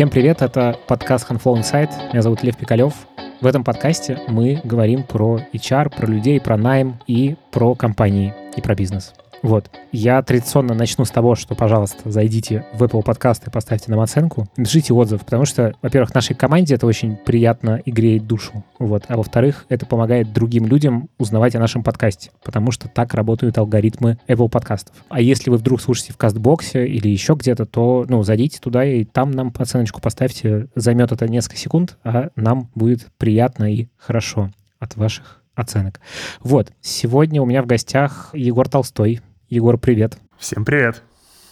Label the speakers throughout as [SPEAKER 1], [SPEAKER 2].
[SPEAKER 1] Всем привет, это подкаст Handflow Insight. Меня зовут Лев Пикалев. В этом подкасте мы говорим про HR, про людей, про найм и про компании и про бизнес. Вот. Я традиционно начну с того, что, пожалуйста, зайдите в Apple Podcast и поставьте нам оценку. Напишите отзыв, потому что, во-первых, нашей команде это очень приятно и греет душу. Вот. А во-вторых, это помогает другим людям узнавать о нашем подкасте, потому что так работают алгоритмы Apple подкастов. А если вы вдруг слушаете в Кастбоксе или еще где-то, то, ну, зайдите туда и там нам оценочку поставьте. Займет это несколько секунд, а нам будет приятно и хорошо от ваших оценок. Вот, сегодня у меня в гостях Егор Толстой, Егор, привет.
[SPEAKER 2] Всем привет.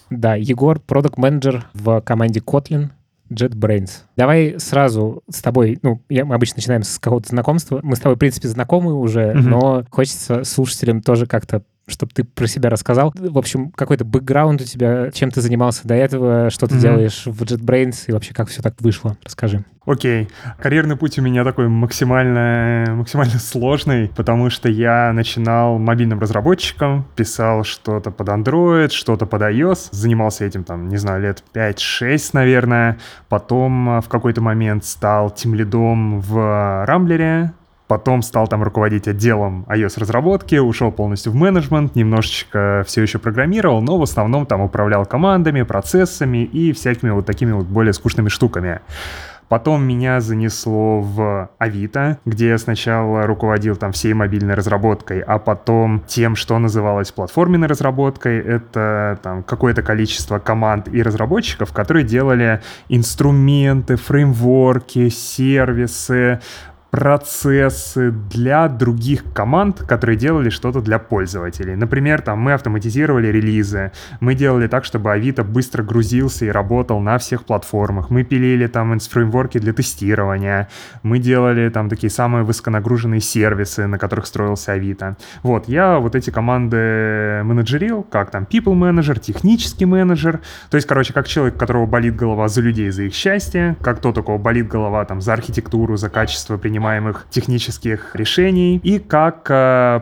[SPEAKER 1] Да, Егор, продукт менеджер в команде Kotlin JetBrains. Давай сразу с тобой, ну, я, мы обычно начинаем с какого-то знакомства. Мы с тобой, в принципе, знакомы уже, mm-hmm. но хочется слушателям тоже как-то чтобы ты про себя рассказал. В общем, какой-то бэкграунд у тебя, чем ты занимался до этого, что ты mm-hmm. делаешь в JetBrains и вообще как все так вышло. Расскажи.
[SPEAKER 2] Окей. Okay. Карьерный путь у меня такой максимально, максимально сложный, потому что я начинал мобильным разработчиком, писал что-то под Android, что-то под iOS, занимался этим там, не знаю, лет 5-6, наверное. Потом э, в какой-то момент стал тимлидом в Рамблере, Потом стал там руководить отделом iOS-разработки, ушел полностью в менеджмент, немножечко все еще программировал, но в основном там управлял командами, процессами и всякими вот такими вот более скучными штуками. Потом меня занесло в Авито, где я сначала руководил там всей мобильной разработкой, а потом тем, что называлось платформенной разработкой. Это там какое-то количество команд и разработчиков, которые делали инструменты, фреймворки, сервисы, процессы для других команд, которые делали что-то для пользователей. Например, там мы автоматизировали релизы, мы делали так, чтобы Авито быстро грузился и работал на всех платформах, мы пилили там фреймворки для тестирования, мы делали там такие самые высоконагруженные сервисы, на которых строился Авито. Вот, я вот эти команды менеджерил, как там people менеджер, технический менеджер, то есть, короче, как человек, у которого болит голова за людей, за их счастье, как тот, у кого болит голова там за архитектуру, за качество принимания принимаемых технических решений, и как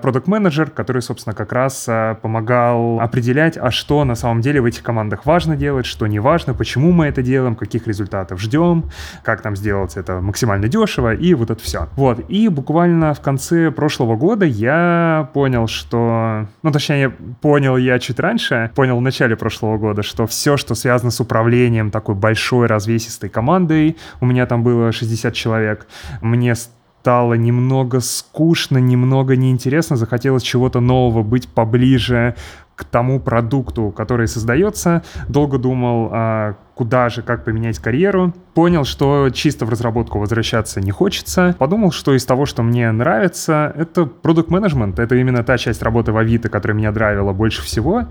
[SPEAKER 2] продукт менеджер который, собственно, как раз э, помогал определять, а что на самом деле в этих командах важно делать, что не важно, почему мы это делаем, каких результатов ждем, как там сделать это максимально дешево, и вот это все. Вот, и буквально в конце прошлого года я понял, что... Ну, точнее, понял я чуть раньше, понял в начале прошлого года, что все, что связано с управлением такой большой развесистой командой, у меня там было 60 человек, мне стало немного скучно, немного неинтересно, захотелось чего-то нового, быть поближе к тому продукту, который создается. Долго думал, а куда же, как поменять карьеру. Понял, что чисто в разработку возвращаться не хочется. Подумал, что из того, что мне нравится, это продукт менеджмент Это именно та часть работы в Авито, которая меня драйвила больше всего.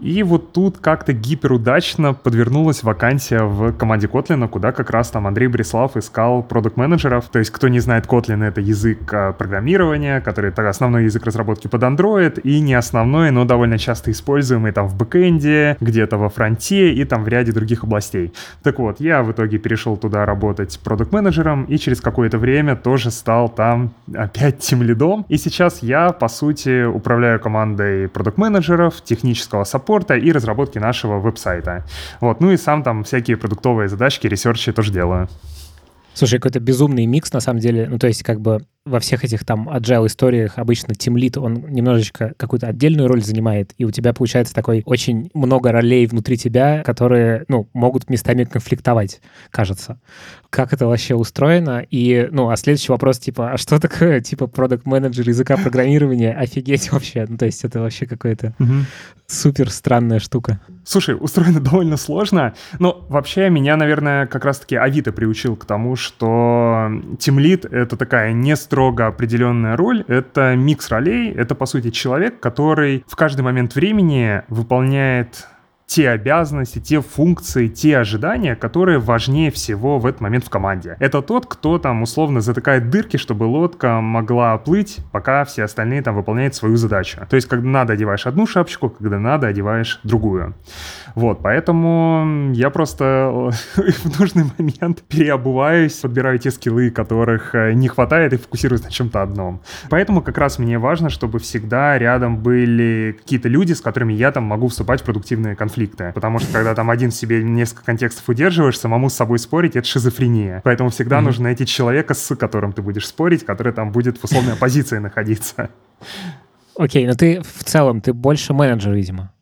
[SPEAKER 2] И вот тут как-то гиперудачно подвернулась вакансия в команде Kotlin, куда как раз там Андрей Брислав искал продукт менеджеров То есть, кто не знает, Kotlin — это язык а, программирования, который это основной язык разработки под Android, и не основной, но довольно часто используемый там в бэкэнде, где-то во фронте и там в ряде других областей областей. Так вот, я в итоге перешел туда работать продукт-менеджером и через какое-то время тоже стал там опять тимлидом. И сейчас я, по сути, управляю командой продукт-менеджеров, технического support а и разработки нашего веб-сайта. Вот, ну и сам там всякие продуктовые задачки, research и тоже делаю.
[SPEAKER 1] Слушай, какой-то безумный микс, на самом деле. Ну, то есть, как бы во всех этих там agile историях обычно тимлит, он немножечко какую-то отдельную роль занимает, и у тебя получается такой очень много ролей внутри тебя, которые, ну, могут местами конфликтовать, кажется. Как это вообще устроено? И, ну, а следующий вопрос, типа, а что такое, типа, продукт менеджер языка программирования? Офигеть вообще. Ну, то есть это вообще какая-то угу. супер странная штука.
[SPEAKER 2] Слушай, устроено довольно сложно, но вообще меня, наверное, как раз-таки Авито приучил к тому, что тимлит — это такая не строго определенная роль, это микс ролей, это, по сути, человек, который в каждый момент времени выполняет те обязанности, те функции, те ожидания, которые важнее всего в этот момент в команде. Это тот, кто там условно затыкает дырки, чтобы лодка могла плыть, пока все остальные там выполняют свою задачу. То есть, когда надо, одеваешь одну шапочку, когда надо, одеваешь другую. Вот, поэтому я просто в нужный момент переобуваюсь, подбираю те скиллы, которых э, не хватает, и фокусируюсь на чем-то одном. Поэтому как раз мне важно, чтобы всегда рядом были какие-то люди, с которыми я там могу вступать в продуктивные конфликты конфликты. Потому что когда там один себе несколько контекстов удерживаешь, самому с собой спорить — это шизофрения. Поэтому всегда mm-hmm. нужно найти человека, с которым ты будешь спорить, который там будет в условной оппозиции находиться.
[SPEAKER 1] Окей, но ты в целом, ты больше менеджер, видимо,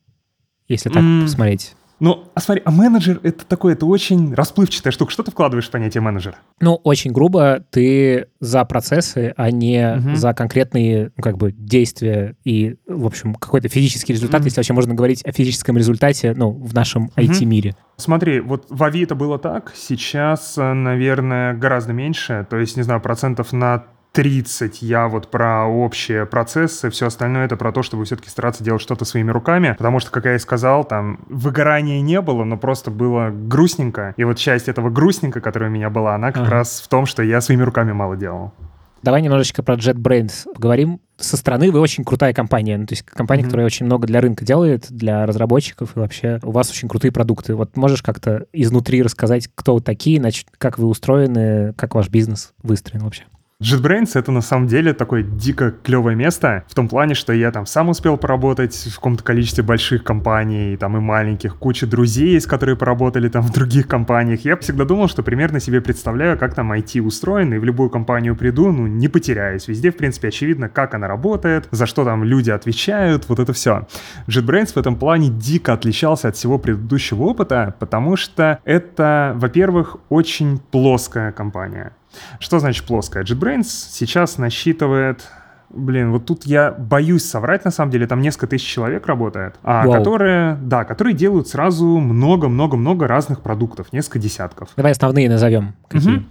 [SPEAKER 1] если так посмотреть.
[SPEAKER 2] Ну, а смотри, а менеджер — это такое, это очень расплывчатая штука. Что ты вкладываешь в понятие менеджер?
[SPEAKER 1] Ну, очень грубо, ты за процессы, а не угу. за конкретные, ну, как бы, действия и, в общем, какой-то физический результат, угу. если вообще можно говорить о физическом результате, ну, в нашем угу. IT-мире.
[SPEAKER 2] Смотри, вот в Ави это было так, сейчас, наверное, гораздо меньше, то есть, не знаю, процентов на 30 я вот про общие процессы, все остальное это про то, чтобы все-таки стараться делать что-то своими руками, потому что, как я и сказал, там выгорания не было, но просто было грустненько. И вот часть этого грустненько, которая у меня была, она как ага. раз в том, что я своими руками мало делал.
[SPEAKER 1] Давай немножечко про JetBrains поговорим. Со стороны вы очень крутая компания, ну, то есть компания, mm-hmm. которая очень много для рынка делает, для разработчиков, и вообще у вас очень крутые продукты. Вот можешь как-то изнутри рассказать, кто вы такие, значит, как вы устроены, как ваш бизнес выстроен вообще?
[SPEAKER 2] JetBrains — это на самом деле такое дико клевое место, в том плане, что я там сам успел поработать в каком-то количестве больших компаний, там и маленьких, куча друзей есть, которые поработали там в других компаниях. Я всегда думал, что примерно себе представляю, как там IT устроено, и в любую компанию приду, ну, не потеряюсь. Везде, в принципе, очевидно, как она работает, за что там люди отвечают, вот это все. JetBrains в этом плане дико отличался от всего предыдущего опыта, потому что это, во-первых, очень плоская компания. Что значит плоская? JetBrains сейчас насчитывает Блин, вот тут я боюсь соврать, на самом деле, там несколько тысяч человек работает, а, которые, да, которые делают сразу много-много-много разных продуктов, несколько десятков.
[SPEAKER 1] Давай основные назовем. Какие? Угу.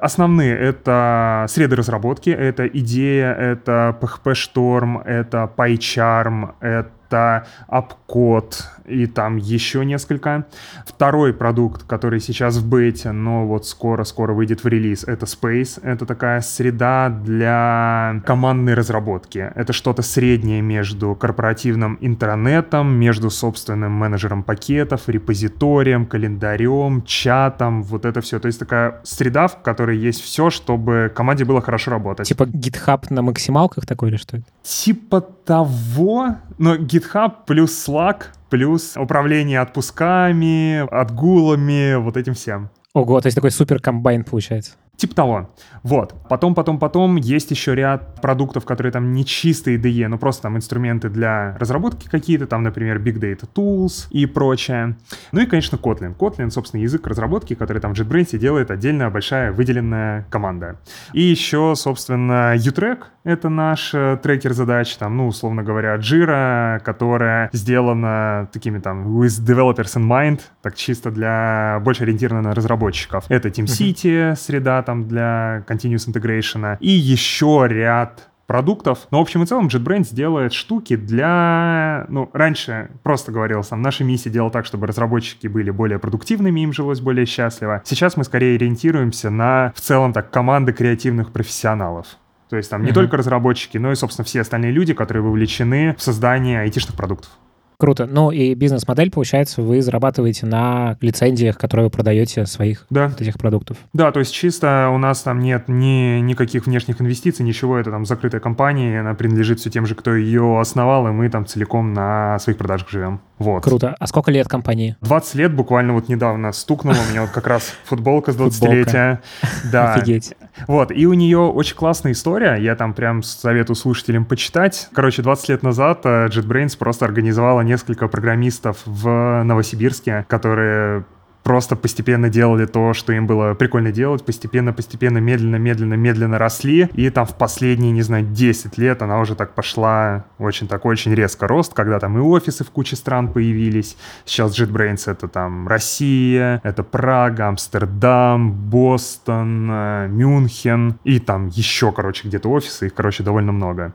[SPEAKER 2] Основные — это среды разработки, это идея, это PHP Storm, это PyCharm, это это Апкод и там еще несколько. Второй продукт, который сейчас в бете, но вот скоро-скоро выйдет в релиз, это Space. Это такая среда для командной разработки. Это что-то среднее между корпоративным интернетом, между собственным менеджером пакетов, репозиторием, календарем, чатом, вот это все. То есть такая среда, в которой есть все, чтобы команде было хорошо работать.
[SPEAKER 1] Типа GitHub на максималках такой или что?
[SPEAKER 2] Типа того, но GitHub плюс Slack плюс управление отпусками, отгулами, вот этим всем.
[SPEAKER 1] Ого, то есть такой супер комбайн получается.
[SPEAKER 2] Типа того. Вот. Потом, потом, потом есть еще ряд продуктов, которые там не чистые IDE, но просто там инструменты для разработки какие-то, там, например, Big Data Tools и прочее. Ну и, конечно, Kotlin. Kotlin, собственно, язык разработки, который там в JetBrains делает отдельная большая выделенная команда. И еще, собственно, U-Track — это наш э, трекер задач, там, ну, условно говоря, Jira, которая сделана такими там with developers in mind, так чисто для, больше ориентирована на разработчиков. Это TeamCity, среда там для continuous integration, и еще ряд продуктов. Но в общем и целом JetBrains делает штуки для... Ну, раньше просто говорил сам, наша миссия делала так, чтобы разработчики были более продуктивными, им жилось более счастливо. Сейчас мы скорее ориентируемся на в целом так команды креативных профессионалов. То есть там не mm-hmm. только разработчики, но и, собственно, все остальные люди, которые вовлечены в создание айтишных продуктов.
[SPEAKER 1] Круто. Ну и бизнес-модель, получается, вы зарабатываете на лицензиях, которые вы продаете своих да. вот этих продуктов.
[SPEAKER 2] Да, то есть чисто у нас там нет ни никаких внешних инвестиций, ничего. Это там закрытая компания, она принадлежит все тем же, кто ее основал, и мы там целиком на своих продажах живем. Вот.
[SPEAKER 1] Круто. А сколько лет компании?
[SPEAKER 2] 20 лет буквально вот недавно стукнуло. У меня вот как раз футболка с 20-летия. Да.
[SPEAKER 1] Офигеть.
[SPEAKER 2] Вот. И у нее очень классная история. Я там прям советую слушателям почитать. Короче, 20 лет назад э, JetBrains просто организовала несколько программистов в Новосибирске, которые просто постепенно делали то, что им было прикольно делать, постепенно, постепенно, медленно, медленно, медленно росли, и там в последние, не знаю, 10 лет она уже так пошла очень так, очень резко рост, когда там и офисы в куче стран появились, сейчас JetBrains это там Россия, это Прага, Амстердам, Бостон, э, Мюнхен, и там еще, короче, где-то офисы, их, короче, довольно много.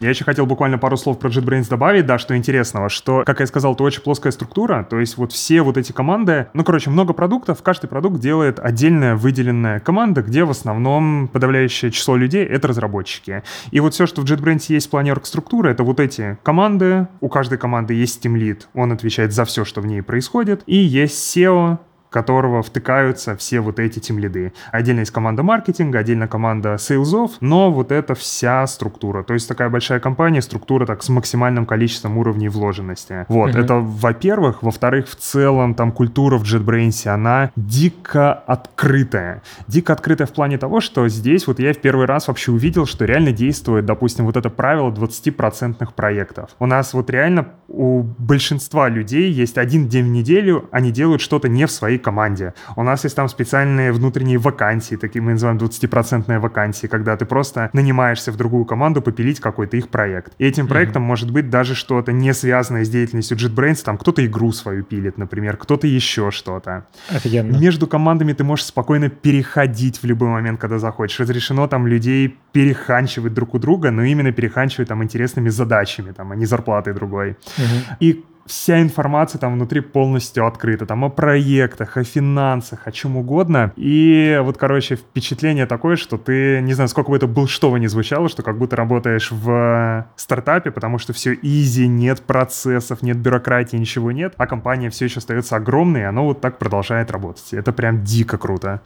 [SPEAKER 2] Я еще хотел буквально пару слов про JetBrains добавить, да, что интересного, что, как я сказал, это очень плоская структура, то есть вот все вот эти команды, ну, короче, много продуктов, каждый продукт делает отдельная выделенная команда, где в основном подавляющее число людей — это разработчики. И вот все, что в JetBrains есть в плане структуры, это вот эти команды, у каждой команды есть Team Lead, он отвечает за все, что в ней происходит, и есть SEO, которого втыкаются все вот эти тимлиды. Отдельно есть команда маркетинга, отдельно команда сейлзов, но вот это вся структура. То есть такая большая компания, структура так с максимальным количеством уровней вложенности. Вот, uh-huh. это во-первых. Во-вторых, в целом там культура в JetBrains, она дико открытая. Дико открытая в плане того, что здесь вот я в первый раз вообще увидел, что реально действует, допустим, вот это правило 20% проектов. У нас вот реально у большинства людей есть один день в неделю, они делают что-то не в своей команде. У нас есть там специальные внутренние вакансии, такие мы называем 20% вакансии, когда ты просто нанимаешься в другую команду попилить какой-то их проект. И этим проектом mm-hmm. может быть даже что-то не связанное с деятельностью JetBrains, там кто-то игру свою пилит, например, кто-то еще что-то.
[SPEAKER 1] Офигенно.
[SPEAKER 2] Между командами ты можешь спокойно переходить в любой момент, когда захочешь. Разрешено там людей переханчивать друг у друга, но именно переханчивать там интересными задачами, там, а не зарплатой другой. Угу. И вся информация там внутри полностью открыта, там о проектах, о финансах, о чем угодно. И вот, короче, впечатление такое, что ты, не знаю, сколько бы это был, что бы ни звучало, что как будто работаешь в стартапе, потому что все изи, нет процессов, нет бюрократии, ничего нет, а компания все еще остается огромной, и она вот так продолжает работать. Это прям дико круто.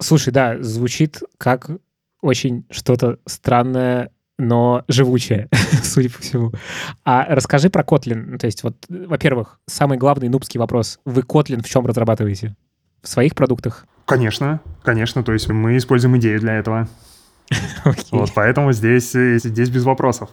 [SPEAKER 1] Слушай, да, звучит как очень что-то странное но живучая, судя по всему. А расскажи про Kotlin. То есть, вот, во-первых, самый главный нубский вопрос. Вы Kotlin в чем разрабатываете? В своих продуктах?
[SPEAKER 2] Конечно, конечно. То есть мы используем идею для этого. Okay. Вот, поэтому здесь, здесь без вопросов.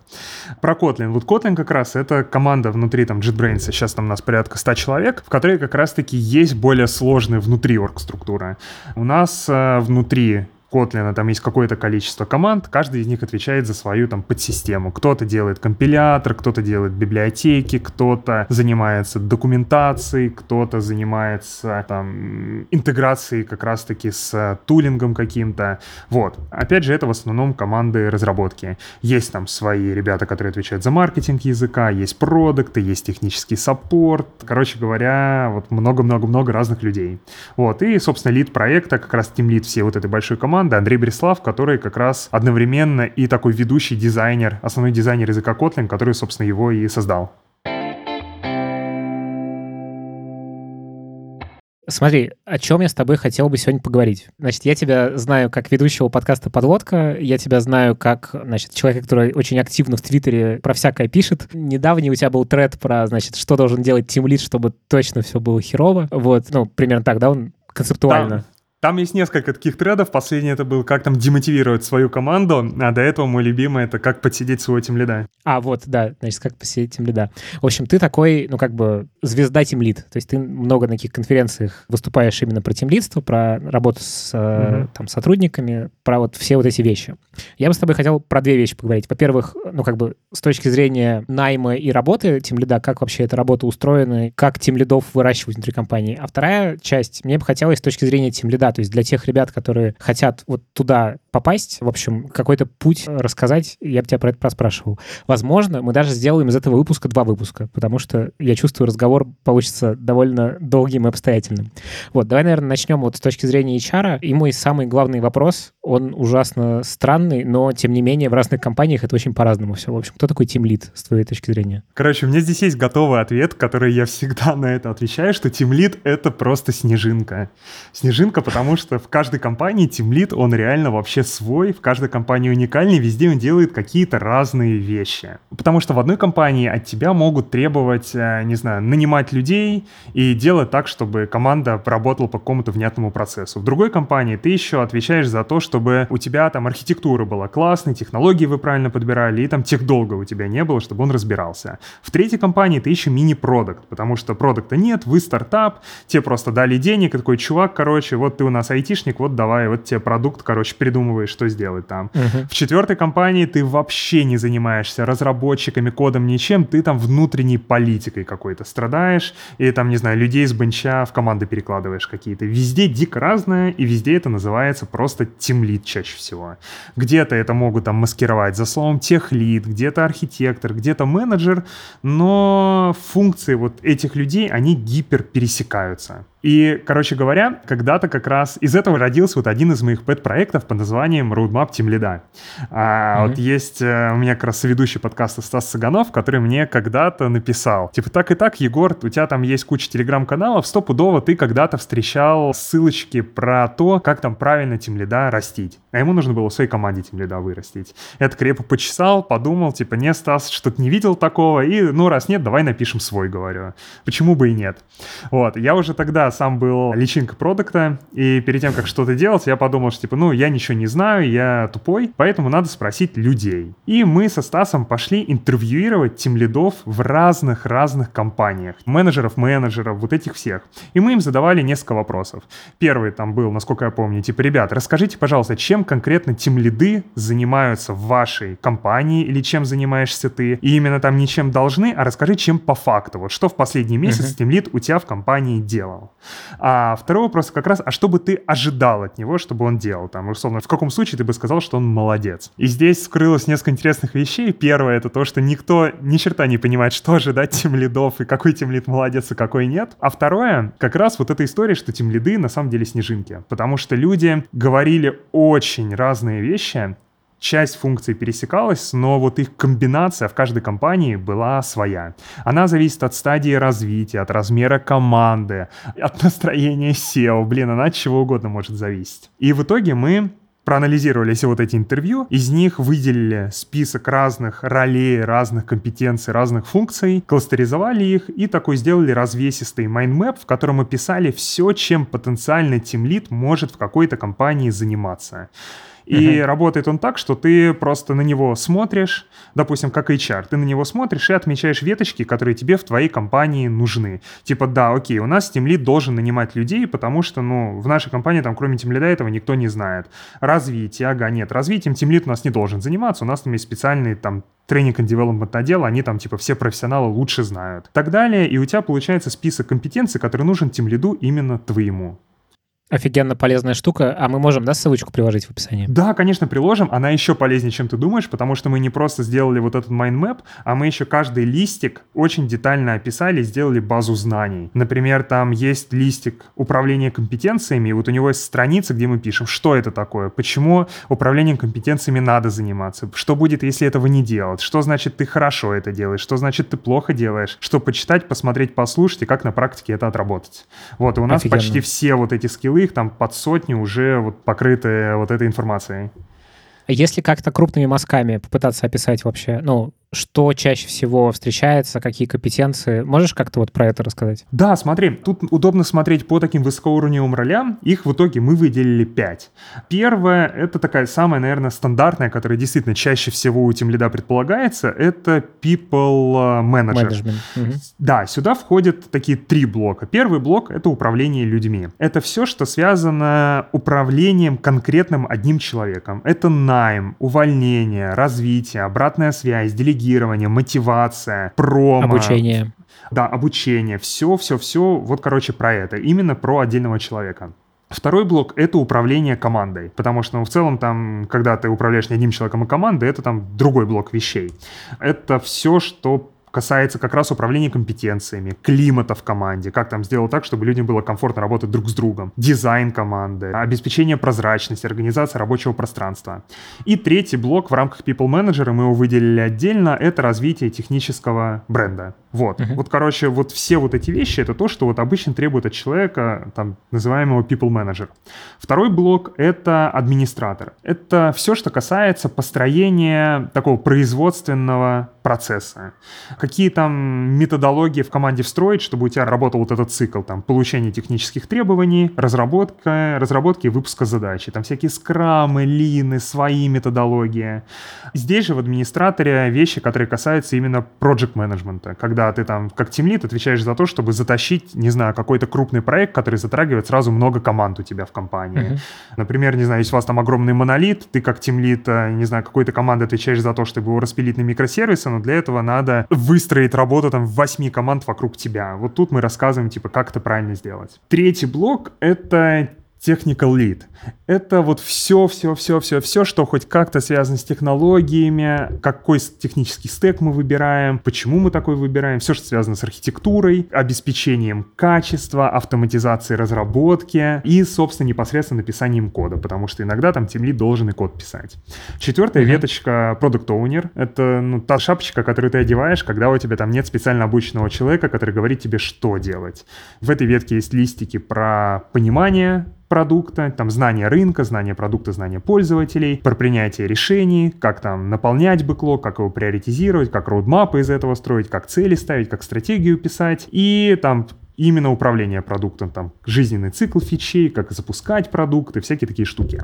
[SPEAKER 2] Про Kotlin. Вот Kotlin как раз это команда внутри там JetBrains. Сейчас там у нас порядка 100 человек, в которой как раз-таки есть более сложная внутри орг-структура. У нас э, внутри Kotlin там есть какое-то количество команд, каждый из них отвечает за свою там подсистему. Кто-то делает компилятор, кто-то делает библиотеки, кто-то занимается документацией, кто-то занимается там интеграцией как раз-таки с тулингом каким-то. Вот. Опять же, это в основном команды разработки. Есть там свои ребята, которые отвечают за маркетинг языка, есть продукты, есть технический саппорт. Короче говоря, вот много-много-много разных людей. Вот. И, собственно, лид проекта, как раз тим лид всей вот этой большой команды, команды Андрей Бреслав, который как раз одновременно и такой ведущий дизайнер, основной дизайнер языка Kotlin, который, собственно, его и создал.
[SPEAKER 1] Смотри, о чем я с тобой хотел бы сегодня поговорить. Значит, я тебя знаю как ведущего подкаста «Подлодка», я тебя знаю как, значит, человека, который очень активно в Твиттере про всякое пишет. Недавний у тебя был тред про, значит, что должен делать тимлит, чтобы точно все было херово. Вот, ну, примерно так, да, он концептуально.
[SPEAKER 2] Да. Там есть несколько таких тредов. Последний это был как там демотивировать свою команду, а до этого мой любимый это как подсидеть своего тимлида.
[SPEAKER 1] А, вот, да, значит, как посидеть тимлида. В общем, ты такой, ну, как бы звезда тимлид. То есть ты много на таких конференциях выступаешь именно про тимлидство, про работу с угу. там, сотрудниками, про вот все вот эти вещи. Я бы с тобой хотел про две вещи поговорить. Во-первых, ну, как бы с точки зрения найма и работы тимлида, как вообще эта работа устроена, как тимлидов выращивать внутри компании. А вторая часть, мне бы хотелось с точки зрения тимлида, то есть для тех ребят, которые хотят вот туда попасть, в общем, какой-то путь рассказать, я бы тебя про это проспрашивал. Возможно, мы даже сделаем из этого выпуска два выпуска, потому что я чувствую, разговор получится довольно долгим и обстоятельным. Вот, давай, наверное, начнем вот с точки зрения HR. И мой самый главный вопрос, он ужасно странный, но, тем не менее, в разных компаниях это очень по-разному все. В общем, кто такой Team Lead с твоей точки зрения?
[SPEAKER 2] Короче, у меня здесь есть готовый ответ, который я всегда на это отвечаю, что Team Lead — это просто снежинка. Снежинка, потому что в каждой компании Lead, он реально вообще свой, в каждой компании уникальный, везде он делает какие-то разные вещи. Потому что в одной компании от тебя могут требовать, э, не знаю, нанимать людей и делать так, чтобы команда работала по какому-то внятному процессу. В другой компании ты еще отвечаешь за то, чтобы у тебя там архитектура была классной, технологии вы правильно подбирали, и там тех долго у тебя не было, чтобы он разбирался. В третьей компании ты еще мини-продукт, потому что продукта нет, вы стартап, тебе просто дали денег, и такой чувак, короче, вот ты у нас айтишник, вот давай, вот тебе продукт, короче, придумывай что сделать там. Uh-huh. В четвертой компании ты вообще не занимаешься разработчиками, кодом, ничем, ты там внутренней политикой какой-то страдаешь, и там, не знаю, людей с бенча в команды перекладываешь какие-то. Везде дико разное, и везде это называется просто тимлит чаще всего. Где-то это могут там маскировать за словом техлит, где-то архитектор, где-то менеджер, но функции вот этих людей, они гипер пересекаются. И, короче говоря, когда-то как раз из этого родился вот один из моих пэт-проектов под названием Roadmap Team Lead. А, mm-hmm. Вот есть э, у меня как раз ведущий подкаста Стас Саганов, который мне когда-то написал, типа, так и так, Егор, у тебя там есть куча телеграм-каналов, стопудово ты когда-то встречал ссылочки про то, как там правильно Team Lead растить. А ему нужно было в своей команде Team Lead вырастить. Я так крепко почесал, подумал, типа, не, Стас, что-то не видел такого, и, ну, раз нет, давай напишем свой, говорю. Почему бы и нет? Вот, я уже тогда сам был личинка продукта, и перед тем, как что-то делать, я подумал, что, типа, ну, я ничего не знаю, я тупой, поэтому надо спросить людей. И мы со Стасом пошли интервьюировать тем лидов в разных-разных компаниях. Менеджеров, менеджеров, вот этих всех. И мы им задавали несколько вопросов. Первый там был, насколько я помню, типа, ребят, расскажите, пожалуйста, чем конкретно тем лиды занимаются в вашей компании или чем занимаешься ты? И именно там не чем должны, а расскажи, чем по факту. Вот что в последний месяц uh-huh. тем лид у тебя в компании делал. А второй вопрос как раз, а что бы ты ожидал от него, чтобы он делал? Там, условно, в каком случае ты бы сказал, что он молодец? И здесь скрылось несколько интересных вещей. Первое — это то, что никто ни черта не понимает, что ожидать тем лидов и какой тем лид молодец, и какой нет. А второе — как раз вот эта история, что тем лиды на самом деле снежинки. Потому что люди говорили очень разные вещи, часть функций пересекалась, но вот их комбинация в каждой компании была своя. Она зависит от стадии развития, от размера команды, от настроения CEO. Блин, она от чего угодно может зависеть. И в итоге мы проанализировали все вот эти интервью, из них выделили список разных ролей, разных компетенций, разных функций, кластеризовали их и такой сделали развесистый mind map, в котором описали все, чем потенциальный тимлид может в какой-то компании заниматься. И uh-huh. работает он так, что ты просто на него смотришь, допустим, как HR, ты на него смотришь и отмечаешь веточки, которые тебе в твоей компании нужны. Типа, да, окей, у нас Team Lead должен нанимать людей, потому что, ну, в нашей компании там кроме Team Lead этого никто не знает. Развитие, ага, нет, развитием Team Lead у нас не должен заниматься, у нас там есть специальный там тренинг и development отдел, они там типа все профессионалы лучше знают. Так далее, и у тебя получается список компетенций, который нужен тимлиду именно твоему.
[SPEAKER 1] Офигенно полезная штука. А мы можем, да, ссылочку приложить в описании?
[SPEAKER 2] Да, конечно, приложим. Она еще полезнее, чем ты думаешь, потому что мы не просто сделали вот этот mind map, а мы еще каждый листик очень детально описали, сделали базу знаний. Например, там есть листик управления компетенциями, и вот у него есть страница, где мы пишем, что это такое, почему управлением компетенциями надо заниматься, что будет, если этого не делать, что значит ты хорошо это делаешь, что значит ты плохо делаешь, что почитать, посмотреть, послушать и как на практике это отработать. Вот, и у нас Офигенно. почти все вот эти скиллы их там под сотню уже вот покрыты вот этой информацией.
[SPEAKER 1] Если как-то крупными мазками попытаться описать вообще, ну, что чаще всего встречается, какие компетенции. Можешь как-то вот про это рассказать?
[SPEAKER 2] Да, смотри, тут удобно смотреть по таким высокоуровневым ролям. Их в итоге мы выделили 5. Первое, это такая самая, наверное, стандартная, которая действительно чаще всего у Team Lead предполагается, это People Manager. Management. Угу. Да, сюда входят такие три блока. Первый блок — это управление людьми. Это все, что связано управлением конкретным одним человеком. Это найм, увольнение, развитие, обратная связь, делегирование делегирование, мотивация, промо.
[SPEAKER 1] Обучение.
[SPEAKER 2] Да, обучение. Все, все, все. Вот, короче, про это. Именно про отдельного человека. Второй блок — это управление командой, потому что ну, в целом там, когда ты управляешь не одним человеком, а командой, это там другой блок вещей. Это все, что касается как раз управления компетенциями, климата в команде, как там сделать так, чтобы людям было комфортно работать друг с другом, дизайн команды, обеспечение прозрачности, организация рабочего пространства. И третий блок в рамках People Manager, мы его выделили отдельно, это развитие технического бренда. Вот, uh-huh. вот, короче, вот все вот эти вещи, это то, что вот обычно требует от человека, там, называемого people manager. Второй блок — это администратор. Это все, что касается построения такого производственного процесса. Какие там методологии в команде встроить, чтобы у тебя работал вот этот цикл, там, получение технических требований, разработка, разработки и выпуска задачи. Там всякие скрамы, лины, свои методологии. Здесь же в администраторе вещи, которые касаются именно project менеджмента, когда ты там как тимлит отвечаешь за то, чтобы затащить, не знаю, какой-то крупный проект, который затрагивает сразу много команд у тебя в компании. Uh-huh. Например, не знаю, если у вас там огромный монолит, ты как тимлит, э, не знаю, какой-то команды отвечаешь за то, чтобы его распилить на микросервисы, но для этого надо выстроить работу там восьми команд вокруг тебя. Вот тут мы рассказываем, типа, как это правильно сделать. Третий блок — это technical lead. Это вот все, все, все, все, все, что хоть как-то связано с технологиями, какой технический стек мы выбираем, почему мы такой выбираем, все, что связано с архитектурой, обеспечением качества, автоматизацией разработки и, собственно, непосредственно написанием кода, потому что иногда там Lead должен и код писать. Четвертая mm-hmm. веточка Product Owner — это ну, та шапочка, которую ты одеваешь, когда у тебя там нет специально обученного человека, который говорит тебе, что делать. В этой ветке есть листики про понимание, продукта, там знание рынка, знание продукта, знание пользователей, про принятие решений, как там наполнять бэклог, как его приоритизировать, как роудмапы из этого строить, как цели ставить, как стратегию писать, и там именно управление продуктом, там, жизненный цикл фичей, как запускать продукты, всякие такие штуки.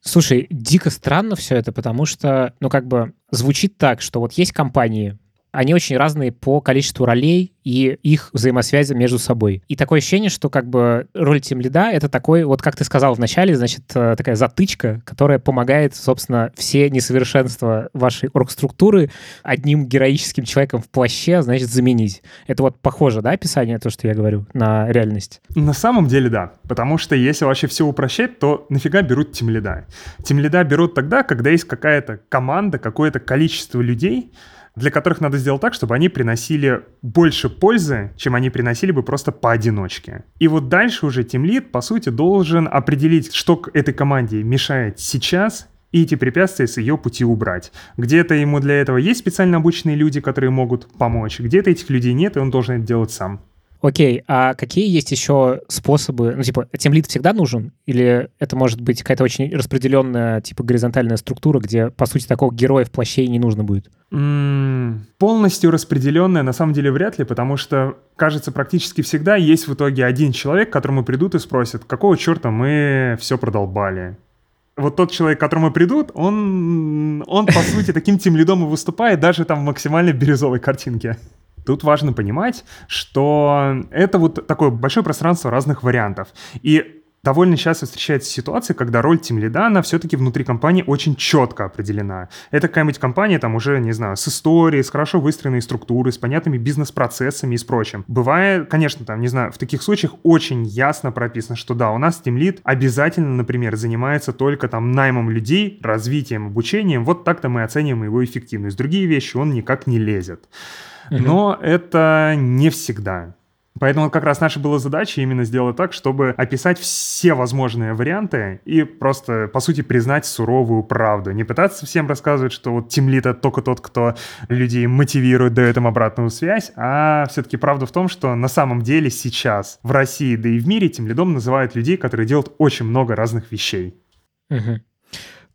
[SPEAKER 1] Слушай, дико странно все это, потому что, ну, как бы звучит так, что вот есть компании, они очень разные по количеству ролей и их взаимосвязи между собой. И такое ощущение, что как бы роль тем лида — это такой, вот как ты сказал вначале, значит, э, такая затычка, которая помогает, собственно, все несовершенства вашей оргструктуры одним героическим человеком в плаще, значит, заменить. Это вот похоже, да, описание, то, что я говорю, на реальность?
[SPEAKER 2] На самом деле, да. Потому что если вообще все упрощать, то нафига берут тем лида? Тем лида берут тогда, когда есть какая-то команда, какое-то количество людей, для которых надо сделать так, чтобы они приносили больше пользы, чем они приносили бы просто поодиночке. И вот дальше уже Lead, по сути, должен определить, что к этой команде мешает сейчас, и эти препятствия с ее пути убрать. Где-то ему для этого есть специально обученные люди, которые могут помочь, где-то этих людей нет, и он должен это делать сам.
[SPEAKER 1] Окей, а какие есть еще способы? Ну, типа, тем лид всегда нужен? Или это может быть какая-то очень распределенная, типа, горизонтальная структура, где, по сути, такого героя в плаще и не нужно будет?
[SPEAKER 2] Полностью распределенная на самом деле вряд ли, потому что, кажется, практически всегда есть в итоге один человек, к которому придут и спросят, какого черта мы все продолбали? вот тот человек, к которому придут, он, он по сути, таким тем лидом и выступает даже там в максимально бирюзовой картинке. Тут важно понимать, что это вот такое большое пространство разных вариантов. И довольно часто встречается ситуация, когда роль тимлида, она все-таки внутри компании очень четко определена. Это какая-нибудь компания, там уже, не знаю, с историей, с хорошо выстроенной структурой, с понятными бизнес-процессами и с прочим. Бывает, конечно, там, не знаю, в таких случаях очень ясно прописано, что да, у нас тимлид обязательно, например, занимается только там наймом людей, развитием, обучением, вот так-то мы оцениваем его эффективность. Другие вещи он никак не лезет. Но это не всегда. Поэтому как раз наша была задача именно сделать так, чтобы описать все возможные варианты и просто, по сути, признать суровую правду. Не пытаться всем рассказывать, что вот тимлит — это только тот, кто людей мотивирует, дает им обратную связь, а все-таки правда в том, что на самом деле сейчас в России, да и в мире тимлидом называют людей, которые делают очень много разных вещей.
[SPEAKER 1] Угу.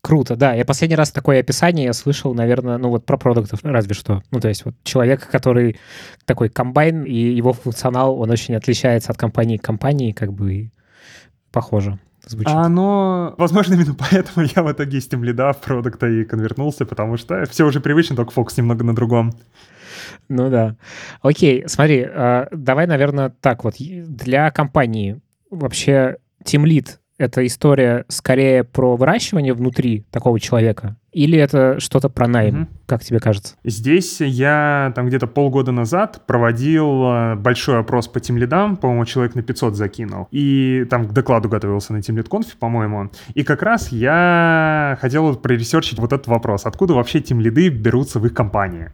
[SPEAKER 1] Круто, да. Я последний раз такое описание я слышал, наверное, ну вот про продуктов разве что. Ну то есть вот человек, который такой комбайн, и его функционал, он очень отличается от компании к компании, как бы похоже
[SPEAKER 2] звучит. А оно, возможно, именно поэтому я в итоге из лида в продукта и конвертнулся, потому что все уже привычно, только фокус немного на другом.
[SPEAKER 1] Ну да. Окей, смотри, а, давай, наверное, так вот. Для компании вообще Team Lead это история скорее про выращивание внутри такого человека, или это что-то про найм, угу. как тебе кажется?
[SPEAKER 2] Здесь я там где-то полгода назад проводил э, большой опрос по тимлидам, по-моему, человек на 500 закинул, и там к докладу готовился на тимлид-конфе, по-моему, и как раз я хотел проресерчить вот этот вопрос, откуда вообще тимлиды берутся в их компании.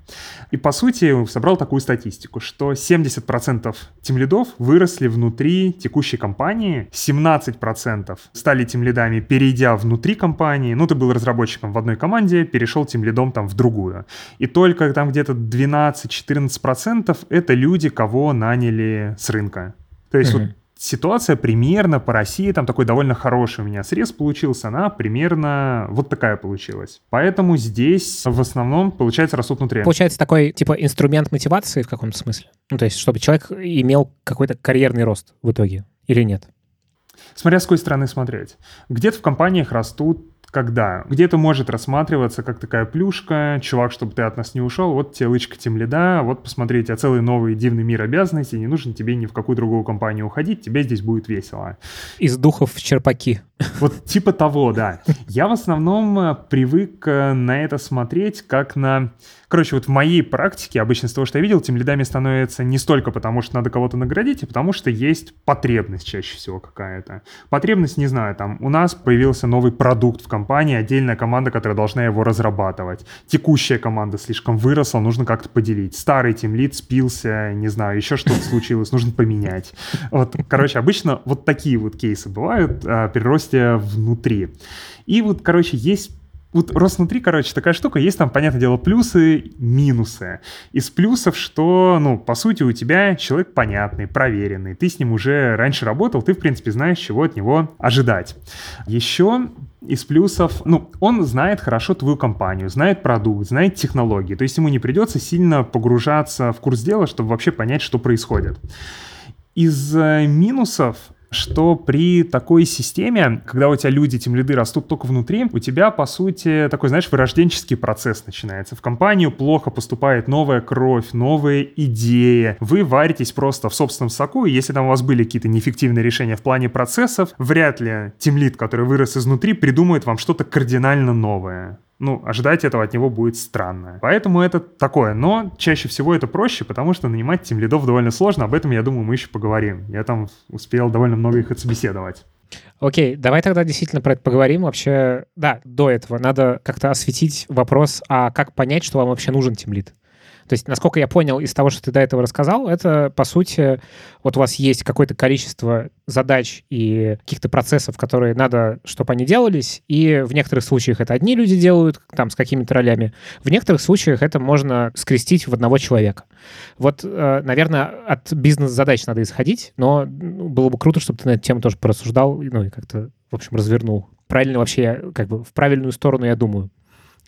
[SPEAKER 2] И, по сути, собрал такую статистику, что 70% тимлидов выросли внутри текущей компании, 17% стали тимлидами, перейдя внутри компании, ну, ты был разработчиком в одной компании, команде, перешел тимлидом там в другую. И только там где-то 12-14% это люди, кого наняли с рынка. То есть mm-hmm. вот ситуация примерно по России, там такой довольно хороший у меня срез получился, она примерно вот такая получилась. Поэтому здесь в основном получается растут внутри.
[SPEAKER 1] Получается такой типа инструмент мотивации в каком-то смысле? Ну то есть чтобы человек имел какой-то карьерный рост в итоге или нет?
[SPEAKER 2] Смотря с какой стороны смотреть. Где-то в компаниях растут когда? Где-то может рассматриваться как такая плюшка, чувак, чтобы ты от нас не ушел, вот тебе лычка тем лида, вот посмотри, тебя целый новый дивный мир обязанностей, не нужно тебе ни в какую другую компанию уходить, тебе здесь будет весело.
[SPEAKER 1] Из духов в черпаки.
[SPEAKER 2] Вот типа того, да. Я в основном э, привык э, на это смотреть как на Короче, вот в моей практике, обычно с того, что я видел, тем лидами становится не столько потому, что надо кого-то наградить, а потому что есть потребность чаще всего какая-то. Потребность, не знаю, там, у нас появился новый продукт в компании, отдельная команда, которая должна его разрабатывать. Текущая команда слишком выросла, нужно как-то поделить. Старый тем лид спился, не знаю, еще что-то случилось, нужно поменять. Вот, короче, обычно вот такие вот кейсы бывают а, при росте внутри. И вот, короче, есть вот рост внутри, короче, такая штука, есть там, понятное дело, плюсы, минусы. Из плюсов, что, ну, по сути, у тебя человек понятный, проверенный, ты с ним уже раньше работал, ты, в принципе, знаешь, чего от него ожидать. Еще из плюсов, ну, он знает хорошо твою компанию, знает продукт, знает технологии, то есть ему не придется сильно погружаться в курс дела, чтобы вообще понять, что происходит. Из э, минусов что при такой системе, когда у тебя люди, тем лиды растут только внутри, у тебя, по сути, такой, знаешь, вырожденческий процесс начинается. В компанию плохо поступает новая кровь, новые идеи. Вы варитесь просто в собственном соку, и если там у вас были какие-то неэффективные решения в плане процессов, вряд ли тимлит, который вырос изнутри, придумает вам что-то кардинально новое ну, ожидать этого от него будет странно. Поэтому это такое. Но чаще всего это проще, потому что нанимать тем лидов довольно сложно. Об этом, я думаю, мы еще поговорим. Я там успел довольно много их отсобеседовать.
[SPEAKER 1] Окей, давай тогда действительно про это поговорим. Вообще, да, до этого надо как-то осветить вопрос, а как понять, что вам вообще нужен тимлид? То есть, насколько я понял из того, что ты до этого рассказал, это, по сути, вот у вас есть какое-то количество задач и каких-то процессов, которые надо, чтобы они делались, и в некоторых случаях это одни люди делают, там, с какими-то ролями. В некоторых случаях это можно скрестить в одного человека. Вот, э, наверное, от бизнес-задач надо исходить, но ну, было бы круто, чтобы ты на эту тему тоже порассуждал, ну, и как-то, в общем, развернул. Правильно вообще, как бы, в правильную сторону, я думаю,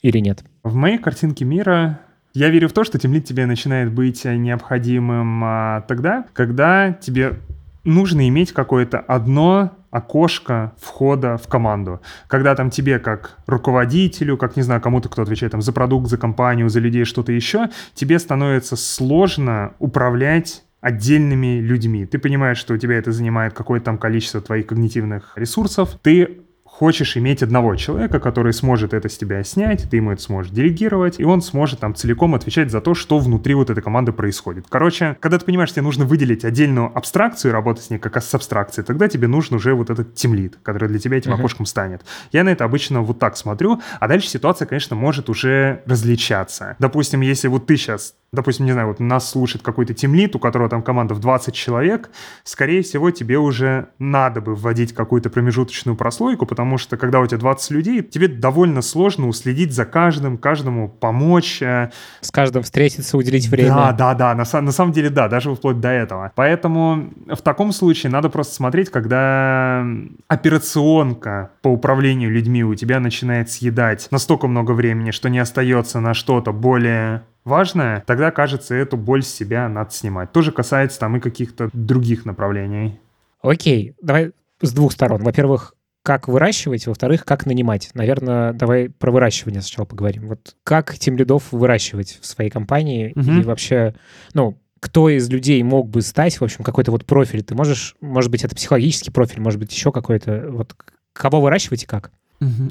[SPEAKER 1] или нет?
[SPEAKER 2] В моей картинке мира я верю в то, что темлит тебе начинает быть необходимым а, тогда, когда тебе нужно иметь какое-то одно окошко входа в команду. Когда там тебе как руководителю, как, не знаю, кому-то, кто отвечает там за продукт, за компанию, за людей, что-то еще, тебе становится сложно управлять отдельными людьми. Ты понимаешь, что у тебя это занимает какое-то там количество твоих когнитивных ресурсов. Ты хочешь иметь одного человека, который сможет это с тебя снять, ты ему это сможешь делегировать, и он сможет там целиком отвечать за то, что внутри вот этой команды происходит. Короче, когда ты понимаешь, тебе нужно выделить отдельную абстракцию и работать с ней как с абстракцией, тогда тебе нужен уже вот этот тимлит, который для тебя этим uh-huh. окошком станет. Я на это обычно вот так смотрю, а дальше ситуация, конечно, может уже различаться. Допустим, если вот ты сейчас допустим, не знаю, вот нас слушает какой-то тимлит, у которого там команда в 20 человек, скорее всего, тебе уже надо бы вводить какую-то промежуточную прослойку, потому что когда у тебя 20 людей, тебе довольно сложно уследить за каждым, каждому помочь. Э.
[SPEAKER 1] С каждым встретиться, уделить время.
[SPEAKER 2] Да, да, да, на, на самом деле, да, даже вплоть до этого. Поэтому в таком случае надо просто смотреть, когда операционка по управлению людьми у тебя начинает съедать настолько много времени, что не остается на что-то более важное, тогда, кажется, эту боль с себя надо снимать. Тоже касается там и каких-то других направлений.
[SPEAKER 1] Окей, давай с двух сторон. Во-первых, как выращивать, во-вторых, как нанимать. Наверное, давай про выращивание сначала поговорим. Вот как тем лидов выращивать в своей компании угу. и вообще, ну, кто из людей мог бы стать, в общем, какой-то вот профиль. Ты можешь, может быть, это психологический профиль, может быть, еще какой-то, вот кого выращивать и как?